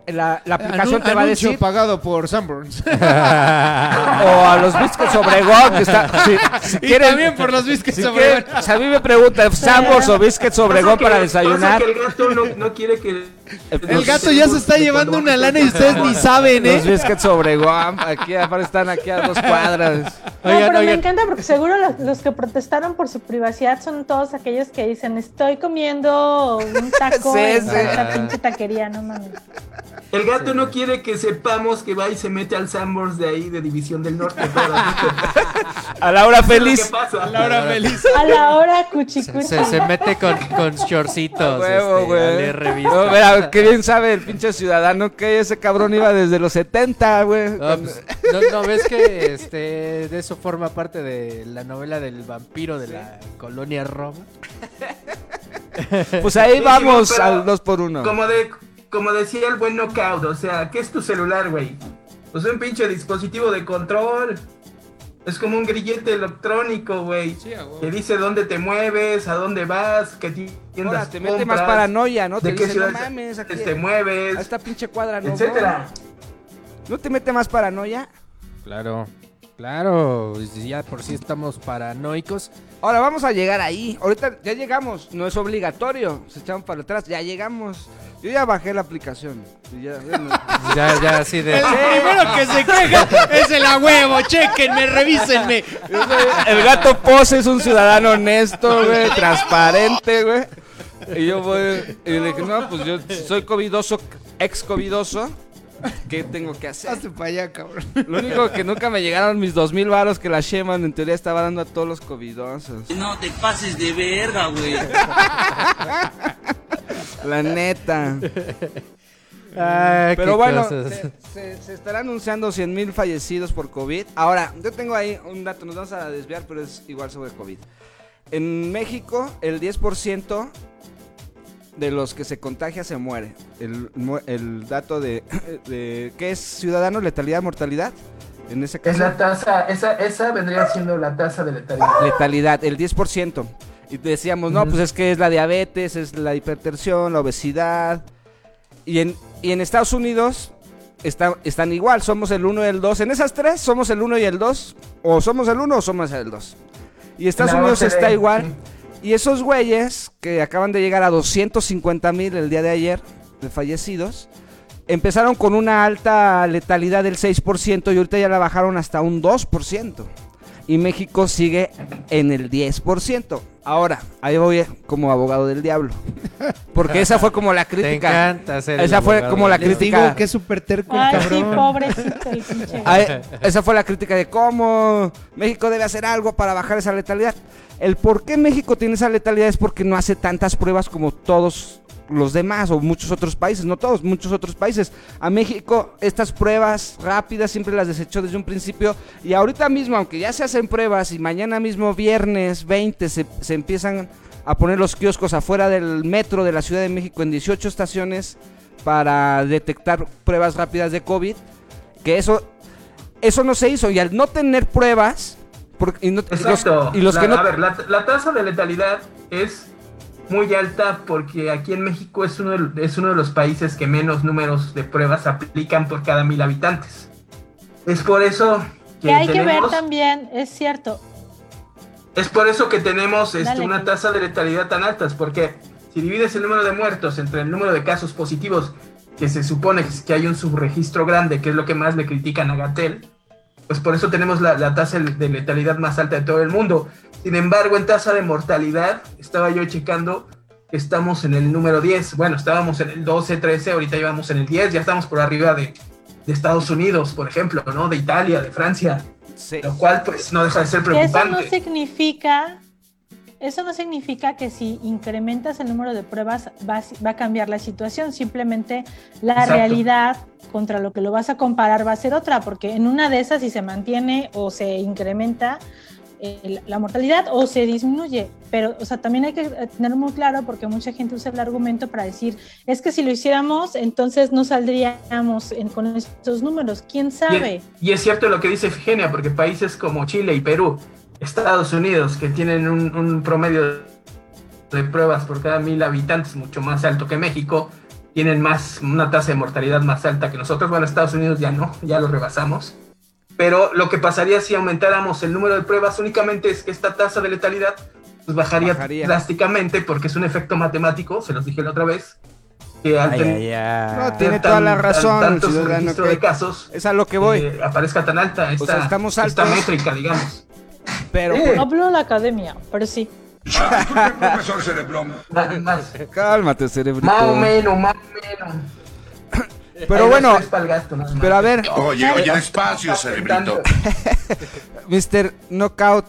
la, la aplicación Anu- te va a decir pagado por Sanborns. *laughs* o a los biscuits Obregón que está si, si y quieren- también por los biscuits si sobre quieren- o sea, a mí me preguntan Sambors o biscuits Obregón que- para desayunar. que el gato no, no quiere que. El gato ya se está llevando una lana y ustedes ni saben, Los ¿eh? biscuits Obregón, aquí aparte están aquí a dos cuadras. No, Oigan, pero oigan. me encanta porque seguro los, los que protestaron por su privacidad son todos aquellos que dicen estoy comiendo un taco *laughs* Sí, en sí. esta pinche taquería, no mames. El gato no quiere que sepamos que va y se mete al Sambors de ahí, de División del Norte. *laughs* A la hora feliz. que pasa. Laura Feliz. A la hora cuchi Se, cuchi. se- se mete con, con shortcitos. Huevo, este, güey. a leer revistas. No, mira, qué bien sabe el pinche ciudadano que ese cabrón iba desde los 70, güey. No, Cuando- pues, ¿no, no ves que este, de eso forma parte de la novela del vampiro de la colonia Roma? Pues ahí Sí, vamos pero al 2 por 1 Como, de, como decía el buen Knockout, o sea, ¿qué es tu celular, güey? Pues un pinche dispositivo de control. Es como un grillete electrónico, güey. Sí, a que dice dónde te mueves, a dónde vas, qué tiendas Ahora te mete más paranoia, ¿no? Te de qué dice, no ciudades mames, aquí te a mueves, esta pinche cuadra no etcétera. voy. ¿No te mete más paranoia? Claro, claro. Ya por si estamos paranoicos. Ahora vamos a llegar ahí. Ahorita ya llegamos, no es obligatorio. Se echaron para atrás, ya llegamos. Yo ya bajé la aplicación. y ya- bueno. *laughs* Ya, ya así de. El primero que se queja es el a huevo. Chequenme, revísenme. El gato pose es un ciudadano honesto, güey, transparente, güey. Y yo voy y le dije, no, pues yo soy covidoso, ex covidoso. ¿Qué tengo que hacer? Hazte para allá, cabrón. Lo único que nunca me llegaron mis dos mil varos que la Sheman en teoría estaba dando a todos los covidosos. No te pases de verga, güey. *laughs* La neta. Ay, Pero bueno, se, se- se estará anunciando 100 mil fallecidos por COVID. Ahora, yo tengo ahí un dato, nos vamos a desviar, pero es igual sobre COVID. En México, el 10% de los que se contagia se muere. El, el dato de, *clears throat* de... ¿Qué es ciudadano? ¿Letalidad, mortalidad? En ese Es caso. la tasa, esa, esa vendría siendo la tasa de letalidad. letalidad, el 10%. Y decíamos, no, pues es que es la diabetes, es la hipertensión, la obesidad. Y en, y en Estados Unidos está- están igual, somos el 1 y el 2. En esas tres somos el 1 y el 2. O somos el 1 o somos el 2. Y Estados La Unidos OCDE, está igual. Y esos güeyes que acaban de llegar a 250 mil el día de ayer de fallecidos, empezaron con una alta letalidad del 6% y ahorita ya la bajaron hasta un 2%. Y México sigue en el 10%. Ahora, ahí voy como abogado del diablo. Porque esa fue como la Te crítica. encanta ser el Esa fue como la Les crítica. digo que es súper terco el Ay, sí, cabrón. pobrecito el pinche. Ay, esa fue la crítica de cómo México debe hacer algo para bajar esa letalidad. El por qué México tiene esa letalidad es porque no hace tantas pruebas como todos los demás o muchos otros países, no todos, muchos otros países. A México estas pruebas rápidas siempre las desechó desde un principio y ahorita mismo, aunque ya se hacen pruebas y mañana mismo viernes 20 se, se empiezan a poner los kioscos afuera del metro de la Ciudad de México en 18 estaciones para detectar pruebas rápidas de COVID, que eso eso no se hizo y al no tener pruebas porque, y, no- los, Exacto. y los La- que no A ver, la, la tasa de letalidad es muy alta porque aquí en México es uno, de, es uno de los países que menos números de pruebas aplican por cada mil habitantes. Es por eso que hay que ver tenemos, también, es cierto. es por eso que tenemos este, una tasa de letalidad tan alta, porque si divides el número de muertos entre el número de casos positivos, que se supone que hay un subregistro grande, que es lo que más le critican a Gatel, pues por eso tenemos la, la tasa de letalidad más alta de todo el mundo. Sin embargo, en tasa de mortalidad, estaba yo checando, estamos en el número 10. Bueno, estábamos en el 12, 13, ahorita llevamos en el 10, ya estamos por arriba de, de Estados Unidos, por ejemplo, ¿no? De Italia, de Francia, Sí. lo cual pues no deja de ser Que eso no preocupante. significa, eso no significa que si incrementas el número de pruebas va, a- va a cambiar la situación. Simplemente la Exacto. realidad contra lo que lo vas a comparar va a ser otra, porque en una de esas si se mantiene o se incrementa eh, la mortalidad o se disminuye. Pero, o sea, también hay que tener muy claro porque mucha gente usa el argumento para decir, es que si lo hiciéramos, entonces no saldríamos en- con estos números. ¿Quién sabe? y es cierto lo que dice Efigenia, porque países como Chile y Perú, Estados Unidos, que tienen un, un promedio de pruebas por cada mil habitantes mucho más alto que México, tienen más una tasa de mortalidad más alta que nosotros. Bueno, Estados Unidos ya no, ya lo rebasamos. Pero lo que pasaría si aumentáramos el número de pruebas únicamente es que esta tasa de letalidad pues bajaría, Bajaría. drásticamente porque es un efecto matemático, se los dije la otra vez, que al Ay, ten- ay, ay. No, tiene toda la tan- razón, tan- tantos registro que- de casos, Es a lo que voy. eh, aparezca tan alta esta, sea, estamos esta métrica, digamos. pero Eh. Habló la academia, pero sí. *laughs* Profesor Cerebrón. Cálmate, cerebrito. más o menos, más o menos. Pero bueno, gasto. Pero a ver, Oye, oye, despacio, cerebrito. *laughs* Mr. Knockout,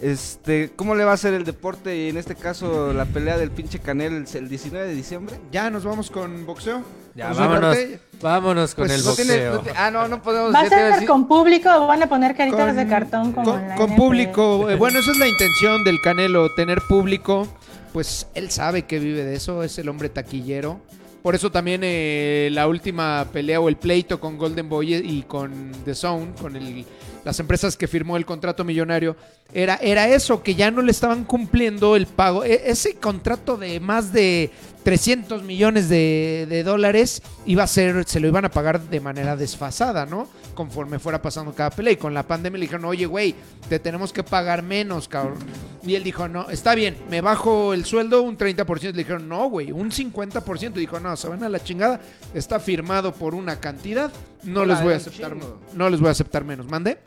este, ¿cómo le va a ser el deporte y en este caso la pelea del pinche Canel el, el 19 de diciembre? Ya nos vamos con boxeo. Ya, vámonos, vámonos con Pues el No tiene- boxeo. no ah, no, no podemos ¿Va a ser con público o van a poner caritas Con- de cartón como con, en la con NFL? público. eh, bueno, esa es la intención del Canelo, tener público. Pues él sabe que vive de eso, es el hombre taquillero. Por eso también eh, la última pelea o el pleito con Golden Boy y con The Zone, con el- las empresas que firmó el contrato millonario, era, era eso, que ya no le estaban cumpliendo el pago. E- ese contrato de más de 300 millones de, de dólares iba a ser, se lo iban a pagar de manera desfasada, ¿no? Conforme fuera pasando cada pelea. Y con la pandemia le dijeron, oye, güey, te tenemos que pagar menos, cabrón. Y él dijo, no, está bien, me bajo el sueldo un 30%. Le dijeron, no, güey, un 50%. Dijo, no, se van a la chingada. Está firmado por una cantidad. No Hola, les voy a aceptar, chingo. no les voy a aceptar menos. ¿Mande?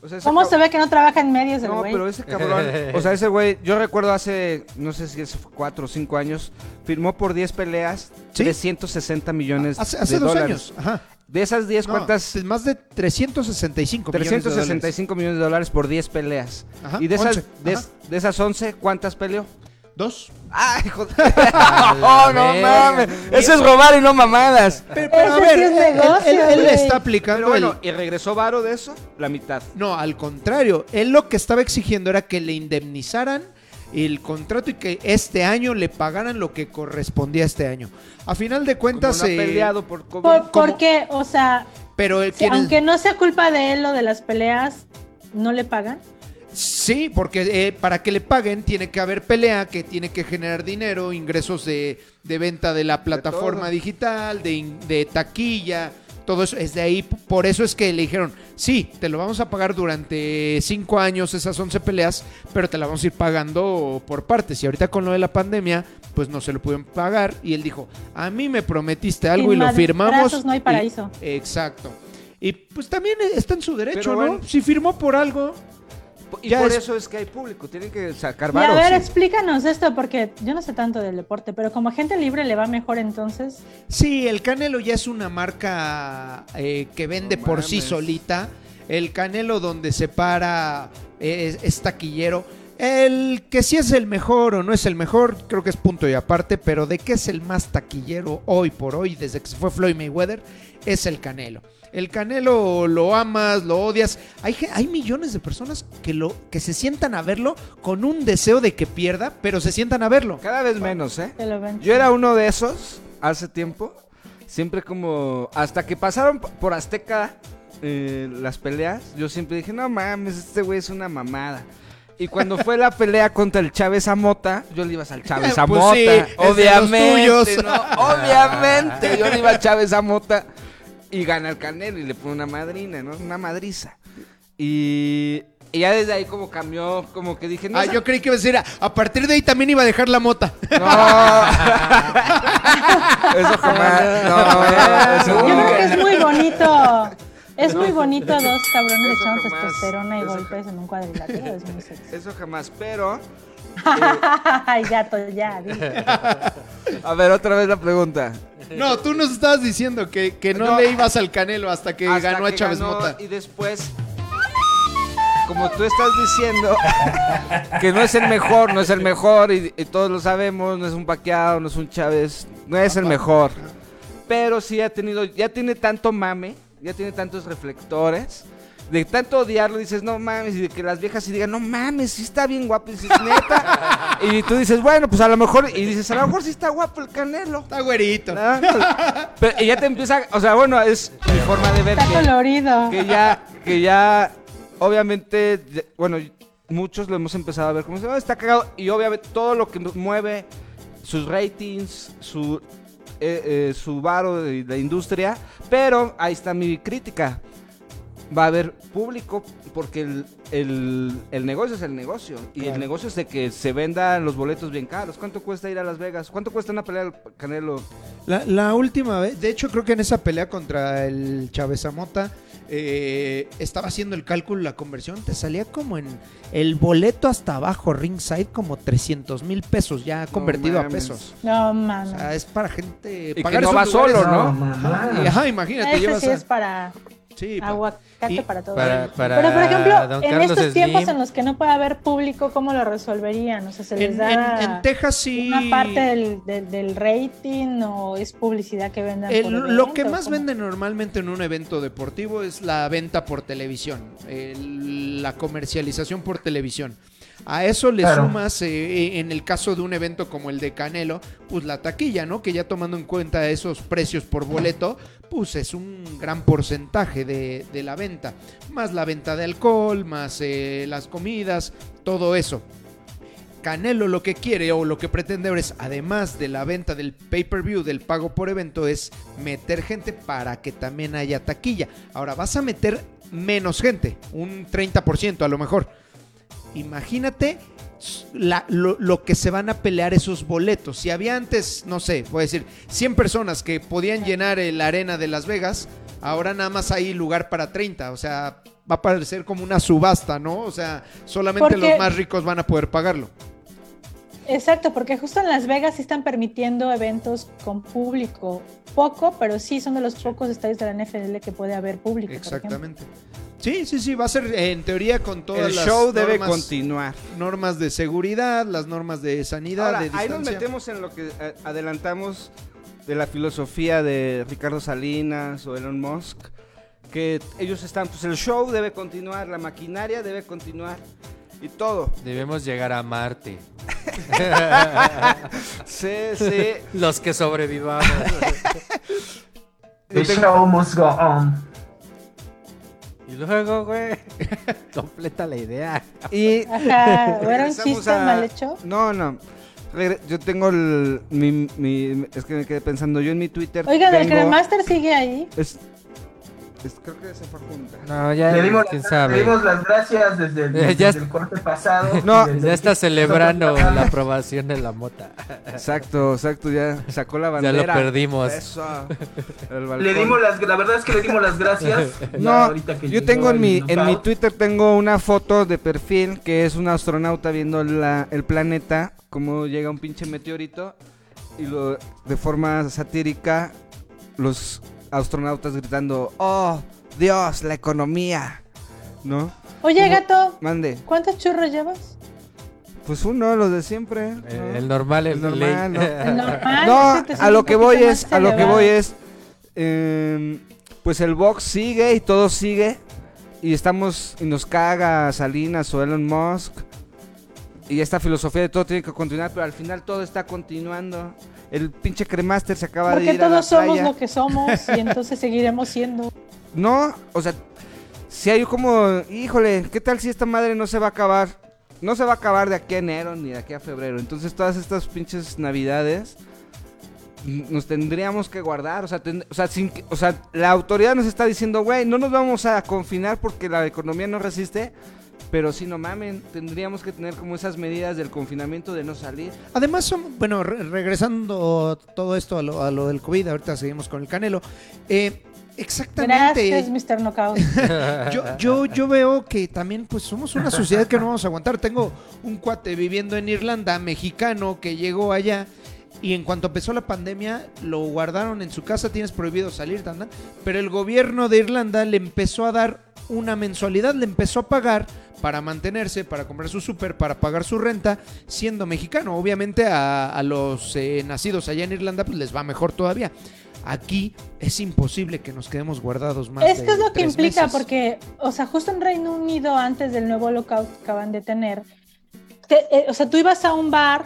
O sea, ese ¿Cómo se ve que no trabaja en medios el No, güey? pero ese cabrón, o sea, ese güey, yo recuerdo hace, no sé si es 4 o 5 años, firmó por 10 peleas Sí. 360 millones Hace, hace de dos dólares. años. Ajá. De esas 10, No, ¿cuántas? es Más de 365 millones de dólares. 365 millones de dólares por 10 peleas. Ajá, y de esas, 11, de, ajá. de esas 11, ¿cuántas peleó? Dos. ¡Ay, hijo de... A *laughs* *laughs* ¡Oh, no mames! Eso es robar y no mamadas. Pero, pero a ver, sí es él- él- negocio, él, él güey. está aplicando Pero bueno, el- ¿y regresó Varo de eso? La mitad. No, al contrario. Él lo que estaba exigiendo era que le indemnizaran el contrato y que este año le pagaran lo que correspondía a este año. A final de Como cuentas, no ha eh, peleado por COVID. ¿Por, ¿cómo? por qué? O sea, pero si- quiere- aunque no sea culpa de él lo de las peleas, ¿no le pagan? Sí, porque eh, para que le paguen tiene que haber pelea, que tiene que generar dinero, ingresos de, de venta de la plataforma digital, de, de taquilla, todo eso. Es de ahí, por eso es que le dijeron, sí, te lo vamos a pagar durante cinco años esas 11 peleas, pero te la vamos a ir pagando por partes. Y ahorita con lo de la pandemia, pues no se lo pudieron pagar. Y él dijo, a mí me prometiste algo Sin y lo firmamos. no hay y- paraíso. exacto. Y pues también está en su derecho, Pero ¿no? bueno. Si firmó por algo. Y Ya por es- eso es que hay público, tienen que sacar Y a ver, sí. explícanos esto, porque yo no sé tanto del deporte, pero como agente libre le va mejor entonces. Sí, el Canelo ya es una marca eh, que vende No por sí solita. El Canelo donde se para eh, es, es taquillero. El que si es el mejor o no es el mejor, creo que es punto y aparte, pero de que es el más taquillero hoy por hoy, desde que se fue Floyd Mayweather, es el Canelo. El Canelo lo amas, lo odias. Hay, hay millones de personas que, lo, que se sientan a verlo con un deseo de que pierda, pero se sientan a verlo. Cada vez menos, ¿eh? Yo era uno de esos hace tiempo. Siempre como. Hasta que pasaron por Azteca eh, las peleas, yo siempre dije, no mames, este güey es una mamada. Y cuando fue la pelea contra el Chávez Amota, yo le iba al Chávez *laughs* Pues Amota. sí, es de los obviamente, tuyos. ¿no? Obviamente, yo le iba al Chávez Amota y gana el Canelo y le pone una madrina, ¿no? Una madriza. Y, y ya desde ahí como cambió, como que dije, no, Ah, esa- yo creí que iba a decir, a- partir de ahí también iba a dejar la mota. No. *laughs* eso jamás. No, eso Yo creo que es muy bonito. Es muy bonito dos cabrones echando testosterona y eso golpes en un cuadrilátero. Es muy sexy. Eso jamás, pero. *laughs* Ay, gato, ya. A ver, otra vez la pregunta. No, tú nos estabas diciendo que, que no, No. le ibas al Canelo hasta que Hasta ganó a Chávez ganó Mota. Y después. Como tú estás diciendo *laughs* que no es el mejor, no es el mejor, y, y todos lo sabemos, no es un Paqueado, no es un Chávez, no es el mejor. pero sí ha tenido, ya tiene tanto mame, ya tiene tantos reflectores. De tanto odiarlo dices, no mames, y de que las viejas sí digan, no mames, sí está bien guapo, y dices, neta. *laughs* y tú dices, bueno, pues a lo mejor, y dices, a lo mejor sí está guapo el canelo. Está güerito. ¿no? Pero y ya te empieza, o sea, bueno, es mi forma de ver Está que, colorido. que ya, que ya, obviamente, bueno, muchos lo hemos empezado a ver como, "Ah, está cagado, y obviamente todo lo que mueve sus ratings, su, eh, eh, su varo de la industria, pero ahí está mi crítica. Va a haber público porque el, el- el negocio es el negocio. Y el negocio es de que se vendan los boletos bien caros. ¿Cuánto cuesta ir a Las Vegas? ¿Cuánto cuesta una pelea del Canelo? La, la última vez, de hecho creo que en esa pelea contra el Chávez Zamota eh, estaba haciendo el cálculo, la conversión, te salía como en el boleto hasta abajo, ringside, como 300 mil pesos ya convertido a mames. pesos. No, O sea, es para gente... que pagar no esos va lugares. solo, ¿no? No. Y, Ajá, imagínate, Ese llevas sí a- es para Sí, aguacate y para todo. Para, para Pero por ejemplo, don en Carlos estos tiempos en los que no puede haber público, ¿cómo lo resolverían? O sea, ¿se les en, da en- en Texas sí... una parte del, del- del rating o es publicidad que vendan El- por lo que más venden normalmente en un evento deportivo es la venta por televisión, el- la comercialización por televisión. A eso le Claro. sumas, eh, en el caso de un evento como el de Canelo, pues la taquilla, ¿no? Que ya tomando en cuenta esos precios por boleto, pues es un gran porcentaje de, de la venta. Más la venta de alcohol, más eh, las comidas, todo eso. Canelo lo que quiere o lo que pretende es, además de la venta del pay-per-view, del pago por evento, es meter gente para que también haya taquilla. Ahora vas a meter menos gente, un 30% a lo mejor. Imagínate la- lo, lo que se van a pelear esos boletos. Si había antes, no sé, voy a decir, 100 personas que podían llenar la arena de Las Vegas, ahora nada más hay lugar para 30. O sea, va a parecer como una subasta, ¿no? O sea, solamente Porque- los más ricos van a poder pagarlo. Exacto, porque justo en Las Vegas sí están permitiendo eventos con público. Poco, pero sí son de los pocos estadios de la NFL que puede haber público. por. Exactamente. Sí, sí, sí, va a ser eh, en teoría con todas El las show debe continuar. normas de seguridad, las normas de sanidad, Ahora, de ahí nos metemos en lo que eh, adelantamos de la filosofía de Ricardo Salinas o Elon Musk, que ellos están, pues el show debe continuar, la maquinaria debe continuar y todo. debemos llegar a Marte. *laughs* Sí, sí. Los que sobrevivamos. *laughs* The show must go on. Y luego, güey, *laughs* completa la idea. Y Ajá, ¿o era un chiste a- mal hecho? No, no. Yo tengo el, mi, mi- es que me quedé pensando, yo en mi Twitter Oigan, ¿el tengo- Cremaster sigue ahí? es- creo que se fue a juntar. No, ya, Le dimos, quién le sabe. dimos las gracias desde el, *laughs* *laughs* desde ya el corte pasado. No, Ya está el- celebrando la aprobación de la mota. Exacto, exacto, ya sacó la Ya bandera. lo perdimos. Eso. *laughs* El Le dimos las, la verdad es que le dimos las gracias. No, Ya ahorita que yo tengo en mi, en mi. Twitter tengo una foto de perfil que es un astronauta viendo la- el planeta, como llega un pinche meteorito y lo, de forma satírica los astronautas gritando, oh, Dios, la economía, ¿no? Oye, gato, Mande, ¿cuántos churros llevas? pues uno, los de siempre. ¿no? Eh, El normal, el, El normal, ley. *laughs* El normal, No, a lo que voy es, a lo que voy es, pues el box sigue y todo sigue y estamos y nos caga Salinas o Elon Musk y esta filosofía de todo tiene que continuar, pero al final todo está continuando. El pinche cremaster se acaba de Porque ir a la todos somos lo que somos y entonces seguiremos siendo. No, o sea, si hay como, híjole, ¿qué tal si esta madre no se va a acabar? No se va a acabar de aquí a enero ni de aquí a febrero. Entonces todas estas pinches navidades nos tendríamos que guardar. O sea, ten- o sea, sin o sea la autoridad nos está diciendo, güey, no nos vamos a confinar porque la economía no resiste. Pero si no mamen, tendríamos que tener como esas medidas del confinamiento de no salir. Además, son, bueno, re- regresando todo esto a lo, a lo del COVID, ahorita seguimos con el Canelo. Eh, exactamente. Gracias, Mr. Knockout. *laughs* yo, yo, yo veo que también pues somos una sociedad que no vamos a aguantar. Tengo un cuate viviendo en Irlanda, mexicano, que llegó allá y en cuanto empezó la pandemia lo guardaron en su casa, tienes prohibido salir, tan, tan, pero el gobierno de Irlanda le empezó a dar una mensualidad, le empezó a pagar para mantenerse, para comprar su súper, para pagar su renta, siendo mexicano. Obviamente a, a los eh, nacidos allá en Irlanda pues les va mejor todavía. Aquí es imposible que nos quedemos guardados más Esto de es lo que implica, meses. porque, o sea, justo en Reino Unido, antes del nuevo lockout que acaban de tener, te- eh, o sea, tú ibas a un bar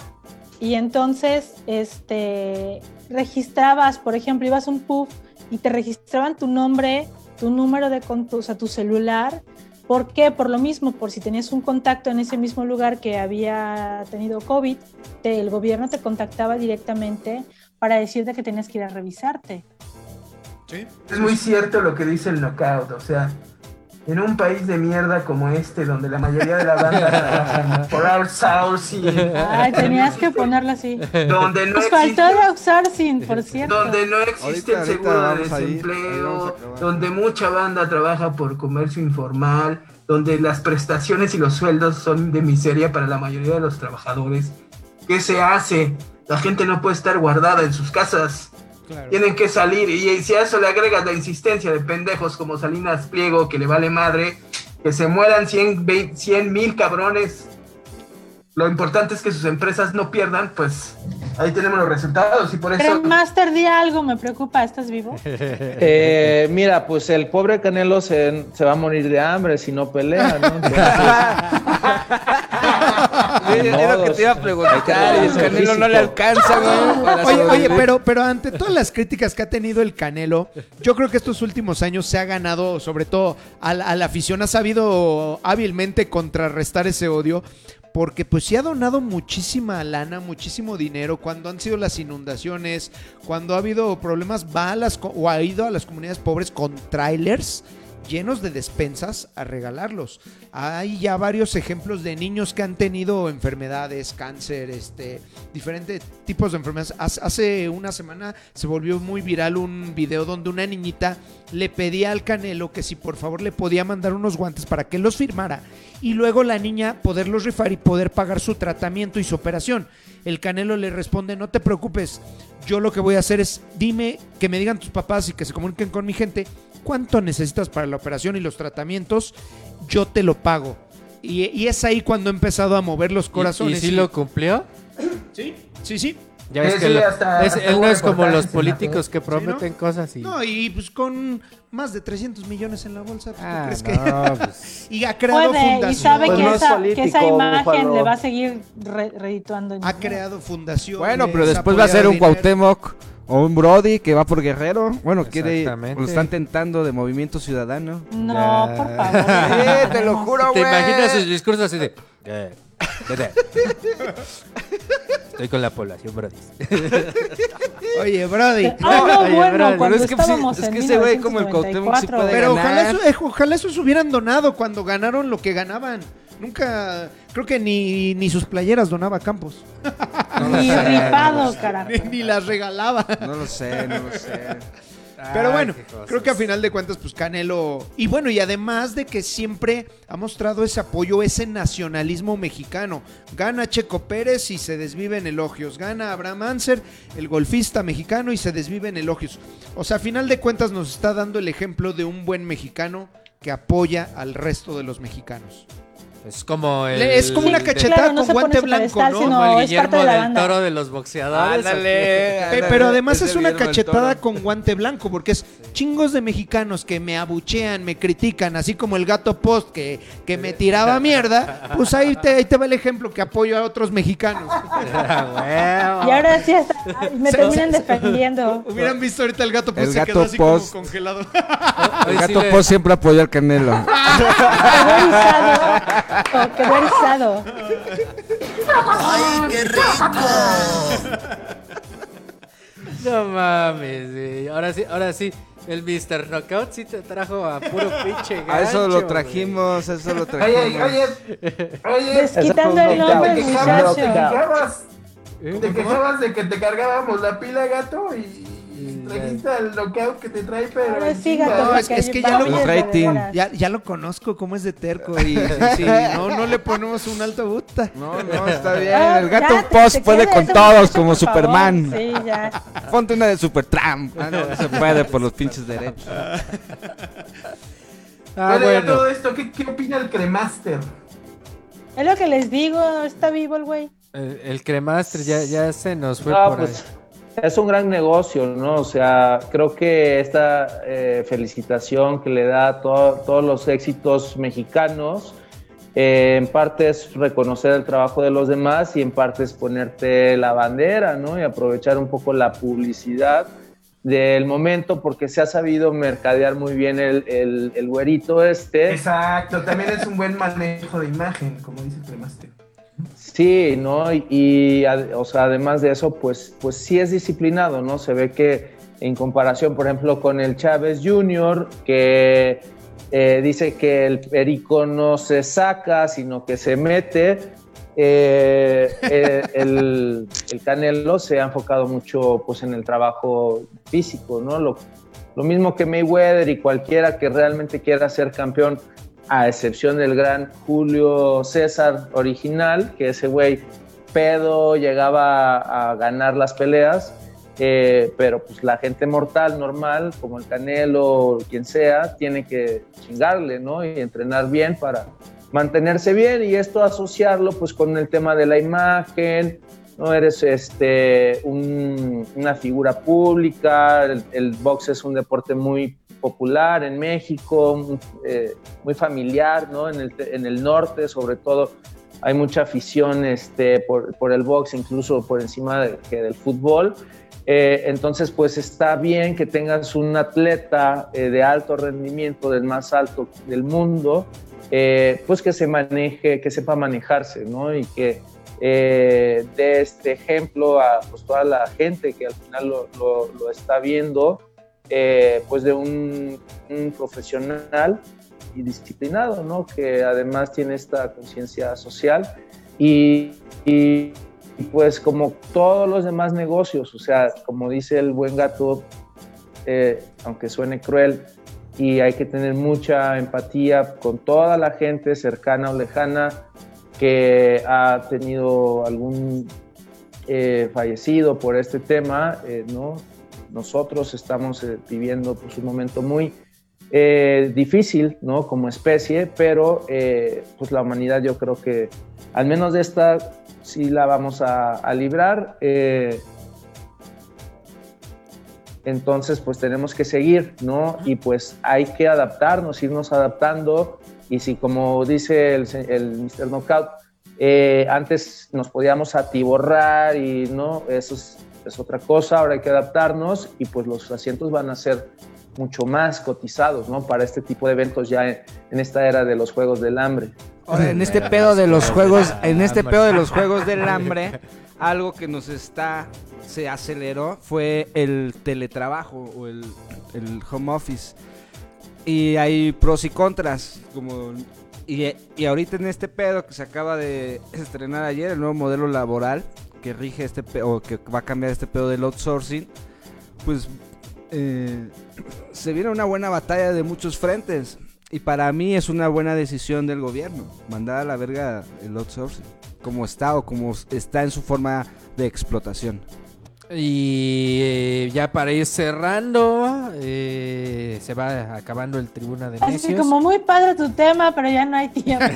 y entonces este, registrabas, por ejemplo, ibas a un pub y te registraban tu nombre, tu número de o sea, tu celular. ¿Por qué? Por lo mismo, por si tenías un contacto en ese mismo lugar que había tenido COVID, te- el gobierno te contactaba directamente para decirte que tenías que ir a revisarte. Sí. Es muy cierto lo que dice el knockout, o sea, en un país de mierda como este, donde la mayoría de la banda trabaja por outsourcing, Ay, tenías que ponerlo así. donde no Nos existe, faltó el outsourcing, por cierto. donde no existe Ahorita- el seguro de desempleo, donde mucha banda trabaja por comercio informal, donde las prestaciones y los sueldos son de miseria para la mayoría de los trabajadores. ¿Qué se hace? La gente no puede estar guardada en sus casas. Claro. Tienen que salir y si a eso le agregas la insistencia de pendejos como Salinas Pliego que le vale madre, que se mueran 100 mil cabrones. Lo importante es que sus empresas no pierdan, pues ahí tenemos los resultados y por eso... Pero Master, di algo, me preocupa, ¿estás vivo? *laughs* Eh, mira, pues el pobre Canelo se, se va a morir de hambre si no pelea, ¿no? Entonces, *laughs* *laughs* Era lo que te iba a preguntar. Y el Canelo no le alcanza, güey. Oye, oye, pero, pero ante todas las críticas que ha tenido el Canelo, yo creo que estos últimos años se ha ganado, sobre todo a la, a la afición, ha sabido hábilmente contrarrestar ese odio, porque pues sí ha donado muchísima lana, muchísimo dinero, cuando han sido las inundaciones, cuando ha habido problemas, va a las, o ha ido a las comunidades pobres con trailers llenos de despensas a regalarlos. Hay ya varios ejemplos de niños que han tenido enfermedades, cáncer, este, diferentes tipos de enfermedades. Hace- una semana se volvió muy viral un video donde una niñita le pedía al Canelo que si por favor le podía mandar unos guantes para que los firmara y luego la niña poderlos rifar y poder pagar su tratamiento y su operación. El Canelo le responde, no te preocupes, yo lo que voy a hacer es, dime, que me digan tus papás y que se comuniquen con mi gente, cuánto necesitas para la operación y los tratamientos, yo te lo pago. Y, y es ahí cuando he empezado a mover los ¿Y, corazones. y sí lo cumplió? Sí, sí, sí. Ya ves Sí, que sí, lo- hasta- es- hasta él no es como los políticos que prometen cosas y... No, y pues con más de 300 millones en la bolsa, pues, ¿tú Ah, crees que? no, pues, *laughs* y ha creado Puede, y fundaciones. sabe Pues que, no es esa, político, que esa imagen Búfalo. le va a seguir re- redituando. Ha creado fundaciones. Bueno, pero después va a ser un dinero. Cuauhtémoc o un Brody que va por Guerrero. Bueno, quiere, lo están tentando de Movimiento Ciudadano. No, por favor. *laughs* Eh, te lo juro, ¿Te güey. imaginas sus discursos así de... "Eh, vete"? Estoy con la población, brody. Oye, Brody. Ah, no, Oye, bueno, cuando pero es que, estábamos es en que ese güey como el 1994. Cuauhtémoc sí puede Pero ojalá, eso, eh, ojalá esos hubieran donado cuando ganaron lo que ganaban. Nunca, creo que ni, ni sus playeras donaba Campos. Ni rifado, carajo. Ni, ni las regalaba. No lo sé, no lo sé. Pero Ay, bueno, creo que a final de cuentas, pues Canelo. Y bueno, y además de que siempre ha mostrado ese apoyo, ese nacionalismo mexicano. Gana Checo Pérez y se desvive en elogios. Gana Abraham Anser, el golfista mexicano, y se desvive en elogios. O sea, a final de cuentas, nos está dando el ejemplo de un buen mexicano que apoya al resto de los mexicanos. Es como el... Es como una cachetada Claro, no con guante blanco, pedestal, ¿no? Como el Guillermo de la del banda. Toro de los boxeadores. Ándale, Pe- ándale. Pero además es una cachetada con guante blanco, porque es chingos de mexicanos que me abuchean, me critican, así como el gato post que, que me tiraba mierda. Pues ahí te, ahí te va el ejemplo que apoyo a otros mexicanos. *laughs* Y ahora sí hasta, me Se- terminan se- defendiendo. Hubieran visto ahorita el gato post, El se gato quedó así post. como congelado. El sí gato le- Post siempre apoyó al Canelo. *laughs* Quedó erizado. Oh, quedó erizado. No mames, güey. Ahora sí, ahora sí. El Mr. Knockout sí te trajo a puro pinche A eso lo gancho, trajimos, a eso lo Oye, trajimos. oye, oye, Desquitando el nombre te quejabas, te muchacho. quejabas, ¿Eh? te quejabas de que te cargábamos la pila, gato, y trajiste al knockout que te trae, pero... Ahora sí, gato, No, es que- es que ya lo-. Ya, ya lo conozco, cómo es de terco. *laughs* Y si no, no le ponemos un alto buta. No, no, está bien. Ah, El gato ya, Post te puede con todos, como favor. Superman. Sí, ya. *laughs* Ponte una de Supertramp. *laughs* Ah, no, no se puede por los pinches derechos. Ah, Oye, a bueno. todo esto, ¿qué, qué opina el Cremaster? Es lo que les digo, está vivo el güey. El, el cremaster ya, ya se nos fue No, por pues es un gran negocio, ¿no? O sea, creo que esta eh, felicitación que le da a to- todos los éxitos mexicanos, eh, en parte es reconocer el trabajo de los demás y en parte es ponerte la bandera, ¿no? Y aprovechar un poco la publicidad del momento porque se ha sabido mercadear muy bien el, el, el güerito este. Exacto, también es un buen manejo de imagen, como dice Premaster. Sí, ¿no? Y, ad- o sea, además de eso, pues, pues sí es disciplinado, ¿no? Se ve que en comparación, por ejemplo, con el Chávez Jr., que eh, dice que el perico no se saca, sino que se mete, eh, *laughs* eh, el, el Canelo se ha enfocado mucho pues, en el trabajo físico, ¿no? Lo, lo mismo que Mayweather y cualquiera que realmente quiera ser campeón, a excepción del gran Julio César original, que ese güey pedo llegaba a ganar las peleas, eh, pero pues la gente mortal normal, como el Canelo o quien sea, tiene que chingarle, ¿no? Y entrenar bien para mantenerse bien y esto asociarlo pues con el tema de la imagen, no eres este, un- una figura pública, el, el box es un deporte muy popular en México, eh, muy familiar, ¿no? En el, en el norte, sobre todo, hay mucha afición este, por, por el box, incluso por encima de- que del fútbol. Eh, entonces, pues está bien que tengas un atleta eh, de alto rendimiento, del más alto del mundo, pues que se maneje, que sepa manejarse, ¿no? Y que dé este ejemplo a pues, toda la gente que al final lo- lo está viendo, eh, pues de un, profesional y disciplinado, ¿no? Que además tiene esta conciencia social y, pues como todos los demás negocios, o sea, como dice el buen gato, eh, aunque suene cruel, y hay que tener mucha empatía con toda la gente cercana o lejana que ha tenido algún eh, fallecido por este tema, ¿no? Nosotros estamos eh, viviendo pues, un momento muy eh, difícil, ¿no? Como especie, pero eh, pues la humanidad yo creo que al menos de esta sí la vamos a, a librar. entonces, pues tenemos que seguir, ¿no? Y pues hay que adaptarnos, irnos adaptando. Y si, como dice el, el Mr. Knockout, eh, antes nos podíamos atiborrar y no, eso es, es otra cosa, ahora hay que adaptarnos y pues los asientos van a ser mucho más cotizados, ¿no? Para este tipo de eventos ya en, en esta era de los Juegos del Hambre. Ahora, en este pedo de los juegos, en este pedo de los juegos del hambre, algo que nos está, se aceleró fue el teletrabajo o el, el home office. Y hay pros y contras, como y, y ahorita en este pedo que se acaba de estrenar ayer, el nuevo modelo laboral que rige este o que va a cambiar este pedo del outsourcing, pues eh, se viene una buena batalla de muchos frentes. Y para mí es una buena decisión del gobierno mandar a la verga el outsourcing, como está o como está en su forma de explotación. Y eh, ya para ir cerrando, eh, se va acabando el Tribuna de Así Necios. como muy padre tu tema, pero ya no hay tiempo. *laughs*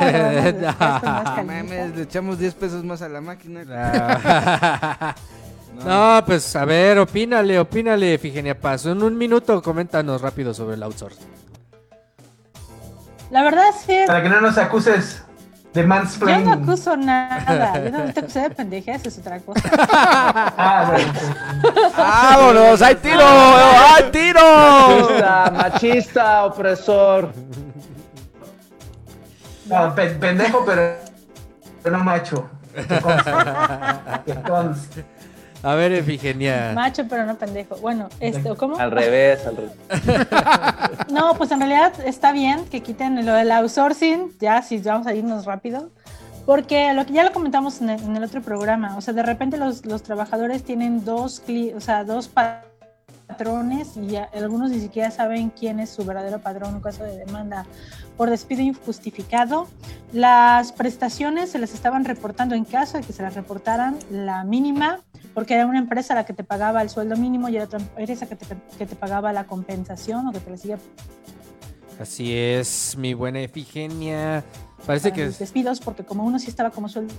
No mames, le echamos 10 pesos más a la máquina. *laughs* No, pues a ver, opínale, opínale, Figenia Paz. En un minuto, coméntanos rápido sobre el outsourcing. La verdad sí, Para que no nos acuses de yo no acuso nada. Yo no te acusé de pendejes, es otra cosa. *laughs* Ah, bueno. ¡Vámonos! ¡Hay tiro! ¡Hay tiro! Machista, machista, opresor. No, pe- pendejo, pero pero no macho. Que conste. Que conste. A ver, Efigenia. Macho, pero no pendejo. Bueno, este, ¿cómo? Al revés, al revés. *laughs* No, pues en realidad está bien que quiten lo del outsourcing, ya si vamos a irnos rápido, porque lo que ya lo comentamos en el, en el otro programa, o sea, de repente los, los trabajadores tienen dos, cli- o sea, dos pa- patrones y ya algunos ni siquiera saben quién es su verdadero padrón en caso de demanda por despido injustificado. Las prestaciones se les estaban reportando en caso de que se las reportaran la mínima, porque era una empresa la que te pagaba el sueldo mínimo y era otra empresa que te, que te pagaba la compensación o que te la sigue Así es, mi buena Efigenia. Parece que los despidos, porque como uno sí estaba como sueldo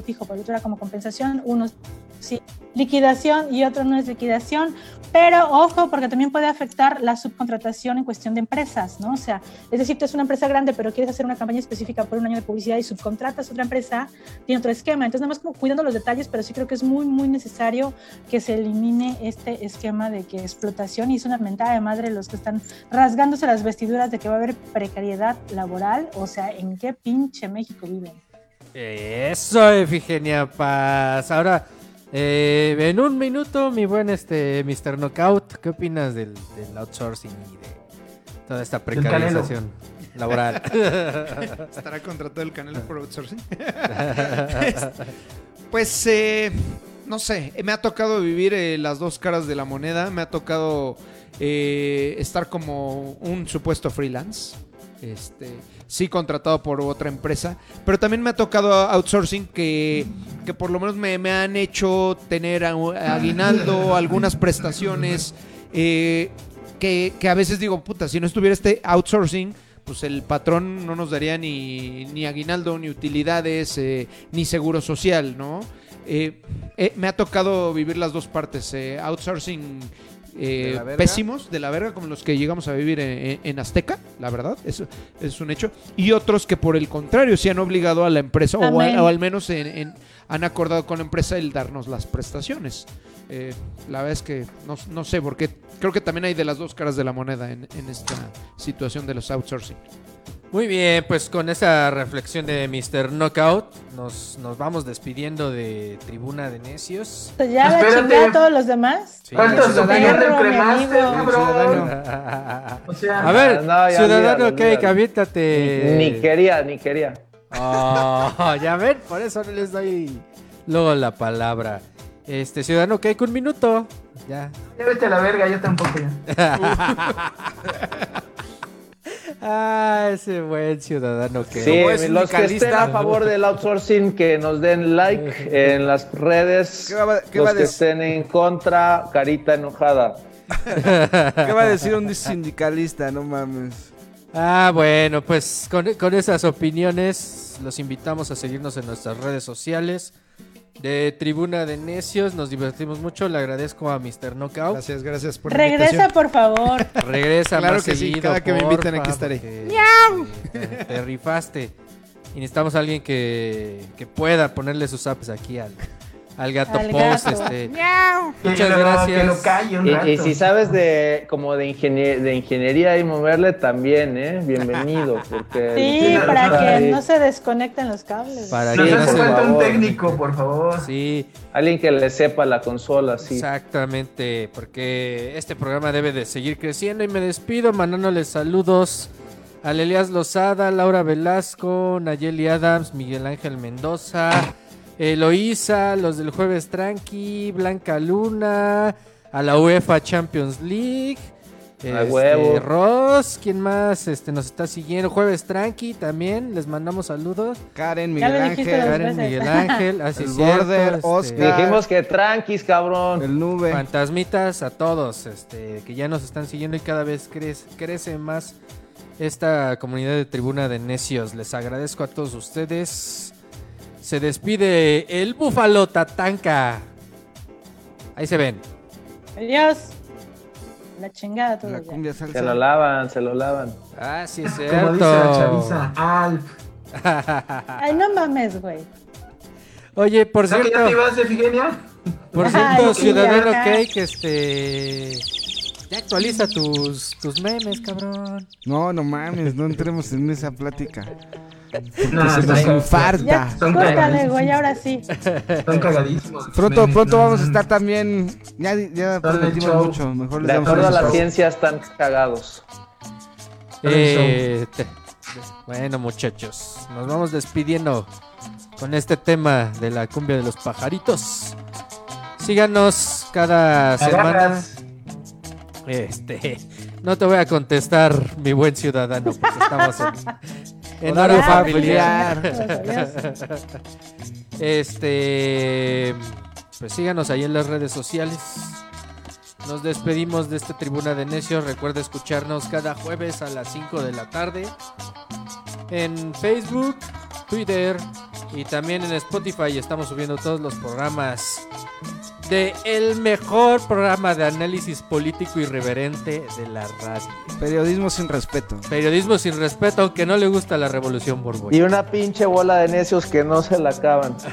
fijo, pero el otro era como compensación, uno sí liquidación y otro no es liquidación. Pero ojo, porque también puede afectar la subcontratación en cuestión de empresas, ¿no? O sea, es decir, tú eres una empresa grande, pero quieres hacer una campaña específica por un año de publicidad y subcontratas otra empresa, tiene otro esquema. Entonces, nada más como cuidando los detalles, pero sí creo que es muy, muy necesario que se elimine este esquema de que explotación y es una mentada de madre los que están rasgándose las vestiduras de que va a haber precariedad laboral. O sea, ¿en qué pinche México viven? Eso, Efigenia Paz. Ahora, eh, en un minuto, mi buen este Mr. Knockout, ¿qué opinas del, del outsourcing y de toda esta precarización laboral? *laughs* ¿Estará contratado el canal por outsourcing? *laughs* pues, eh, no sé, me ha tocado vivir eh, las dos caras de la moneda, me ha tocado eh, estar como un supuesto freelance, este, sí contratado por otra empresa, pero también me ha tocado outsourcing que, que por lo menos me, me han hecho tener aguinaldo, *laughs* algunas prestaciones, eh, que, que a veces digo, puta, si no estuviera este outsourcing, pues el patrón no nos daría ni, ni aguinaldo, ni utilidades, eh, ni seguro social, ¿no? Eh, eh, me ha tocado vivir las dos partes, outsourcing eh, pésimos de la verga, como los que llegamos a vivir en, Azteca, la verdad, eso es un hecho, y otros que por el contrario se han obligado a la empresa, o, al- o al menos en- en- han acordado con la empresa el darnos las prestaciones. Eh, la verdad es que no, no sé, porque creo que también hay de las dos caras de la moneda en, en esta situación de los outsourcing. Muy bien, pues con esa reflexión de Mr. Knockout, nos, nos vamos despidiendo de Tribuna de Necios. Pues ya la Espérate. chingada a todos los demás. Sí. ¿Cuántos cremaste, cabrón? *laughs* O sea, A ver, No, ya Ciudadano olvídalo, Cake, aviéntate. Ni quería, ni quería. Oh, *laughs* ya ven, por eso no les doy luego la palabra. Este, Ciudadano Cake, un minuto. Ya. ya vete a la verga, yo tampoco ya. *laughs* Ah, ese buen Ciudadano Cake. Sí, es los que estén a favor del outsourcing, que nos den like *laughs* en las redes. ¿Qué va- qué los va que estén en contra, carita enojada. *laughs* ¿Qué va a decir un sindicalista? No mames. Ah, bueno, pues con, con esas opiniones los invitamos a seguirnos en nuestras redes sociales de Tribuna de Necios. Nos divertimos mucho. Le agradezco a Mr. Knockout. Gracias, gracias por la Regresa, invitación. por favor. *laughs* Regresa Claro más que sí, cada que me porfa, inviten aquí estaré. Te, te rifaste. Y necesitamos a alguien que, que pueda ponerle sus apps aquí al, al gato Al post. gato. Este. Que Muchas gracias. Que lo calle un Y, rato. y si sabes de como de, ingenie- de ingeniería y moverle también, ¿eh? Bienvenido. Porque Sí, para que ahí. no se desconecten los cables. Para que no se- falta un técnico, por favor. Sí, Alguien que le sepa la consola, sí. exactamente. Porque este programa debe de seguir creciendo. Y me despido mandándoles saludos a Elias Lozada, Laura Velasco, Nayeli Adams, Miguel Ángel Mendoza, Eloísa, los del Jueves Tranqui, Blanca Luna, a la UEFA Champions League. A este, huevo. Ross, ¿quién más este, nos está siguiendo? Jueves Tranqui también, les mandamos saludos. Karen, Miguel Ángel, Karen. Miguel *laughs* Ángel, así El es Border, cierto, Oscar. Dijimos que tranquis, cabrón. el nube. fantasmitas a todos este, que ya nos están siguiendo y cada vez crece, crece más esta comunidad de tribuna de necios. Les agradezco a todos ustedes. Se despide el búfalo Tatanka. Ahí se ven. Adiós. La chingada todos La cumbia Se lo salsa. lavan, se lo lavan. Ah, sí es Como dice la cierto. chaviza, Alf. Ay, no mames, güey. Oye, por ¿Sabes que ya cierto, te ibas, Efigenia? por *laughs* Ay, cierto, sí, Ciudadano ya. Cake, este... Ya actualiza tus, tus memes, cabrón. No, no mames, no entremos en esa plática. No, se nos infarta. Ya, Son córtale, cagadísimos. güey, ahora sí. Son cagadísimos. Pronto, pronto no, vamos a estar también. Ya, ya prometimos mucho. Mejor les De damos acuerdo a la show. ciencia están cagados. Eh, te- bueno, muchachos, nos vamos despidiendo con este tema de la cumbia de los pajaritos. Síganos cada semana. Este, no te voy a contestar, mi buen ciudadano, porque estamos en, en Horario familiar. *laughs* Este, pues síganos ahí en las redes sociales. Nos despedimos de esta tribuna de necios. Recuerda escucharnos cada jueves a las 5 de la tarde en Facebook, Twitter y también en Spotify. Estamos subiendo todos los programas de el mejor programa de análisis político irreverente de la radio. Periodismo sin respeto. Periodismo sin respeto, aunque no le gusta la revolución borbolla. Y una pinche bola de necios que no se la acaban. *laughs*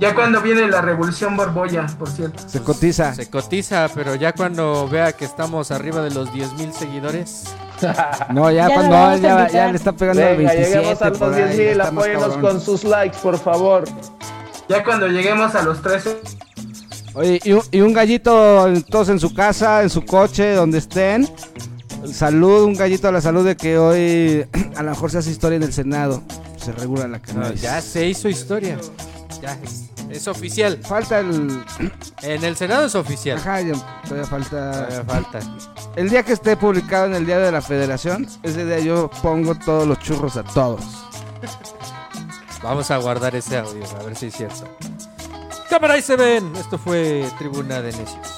Ya cuando viene la revolución borbolla, por cierto. Se cotiza. Se cotiza, pero ya cuando vea que estamos arriba de los 10 mil seguidores, *laughs* No, ya, Ya cuando a ya, ya le está pegando Venga, 27. lleguemos a los por ahí, 10 ya mil, apóyenos con sus likes, por favor. Ya cuando lleguemos a los 13, Oye, y un, y un gallito todos en su casa, en su coche, donde estén. Salud, un gallito a la salud de que hoy *clears throat* a lo mejor se hace historia en el Senado. Se regula la no, cannabis. ya se hizo historia. Ya es, es oficial. Falta el. *clears throat* En el Senado es oficial. Ajá, ya todavía falta. Todavía falta. El día que esté publicado en el Día de la Federación, ese día yo pongo todos los churros a todos. *laughs* Vamos a guardar ese audio, a ver si es cierto. Cámara, ahí se ven. Esto fue Tribuna de Necios.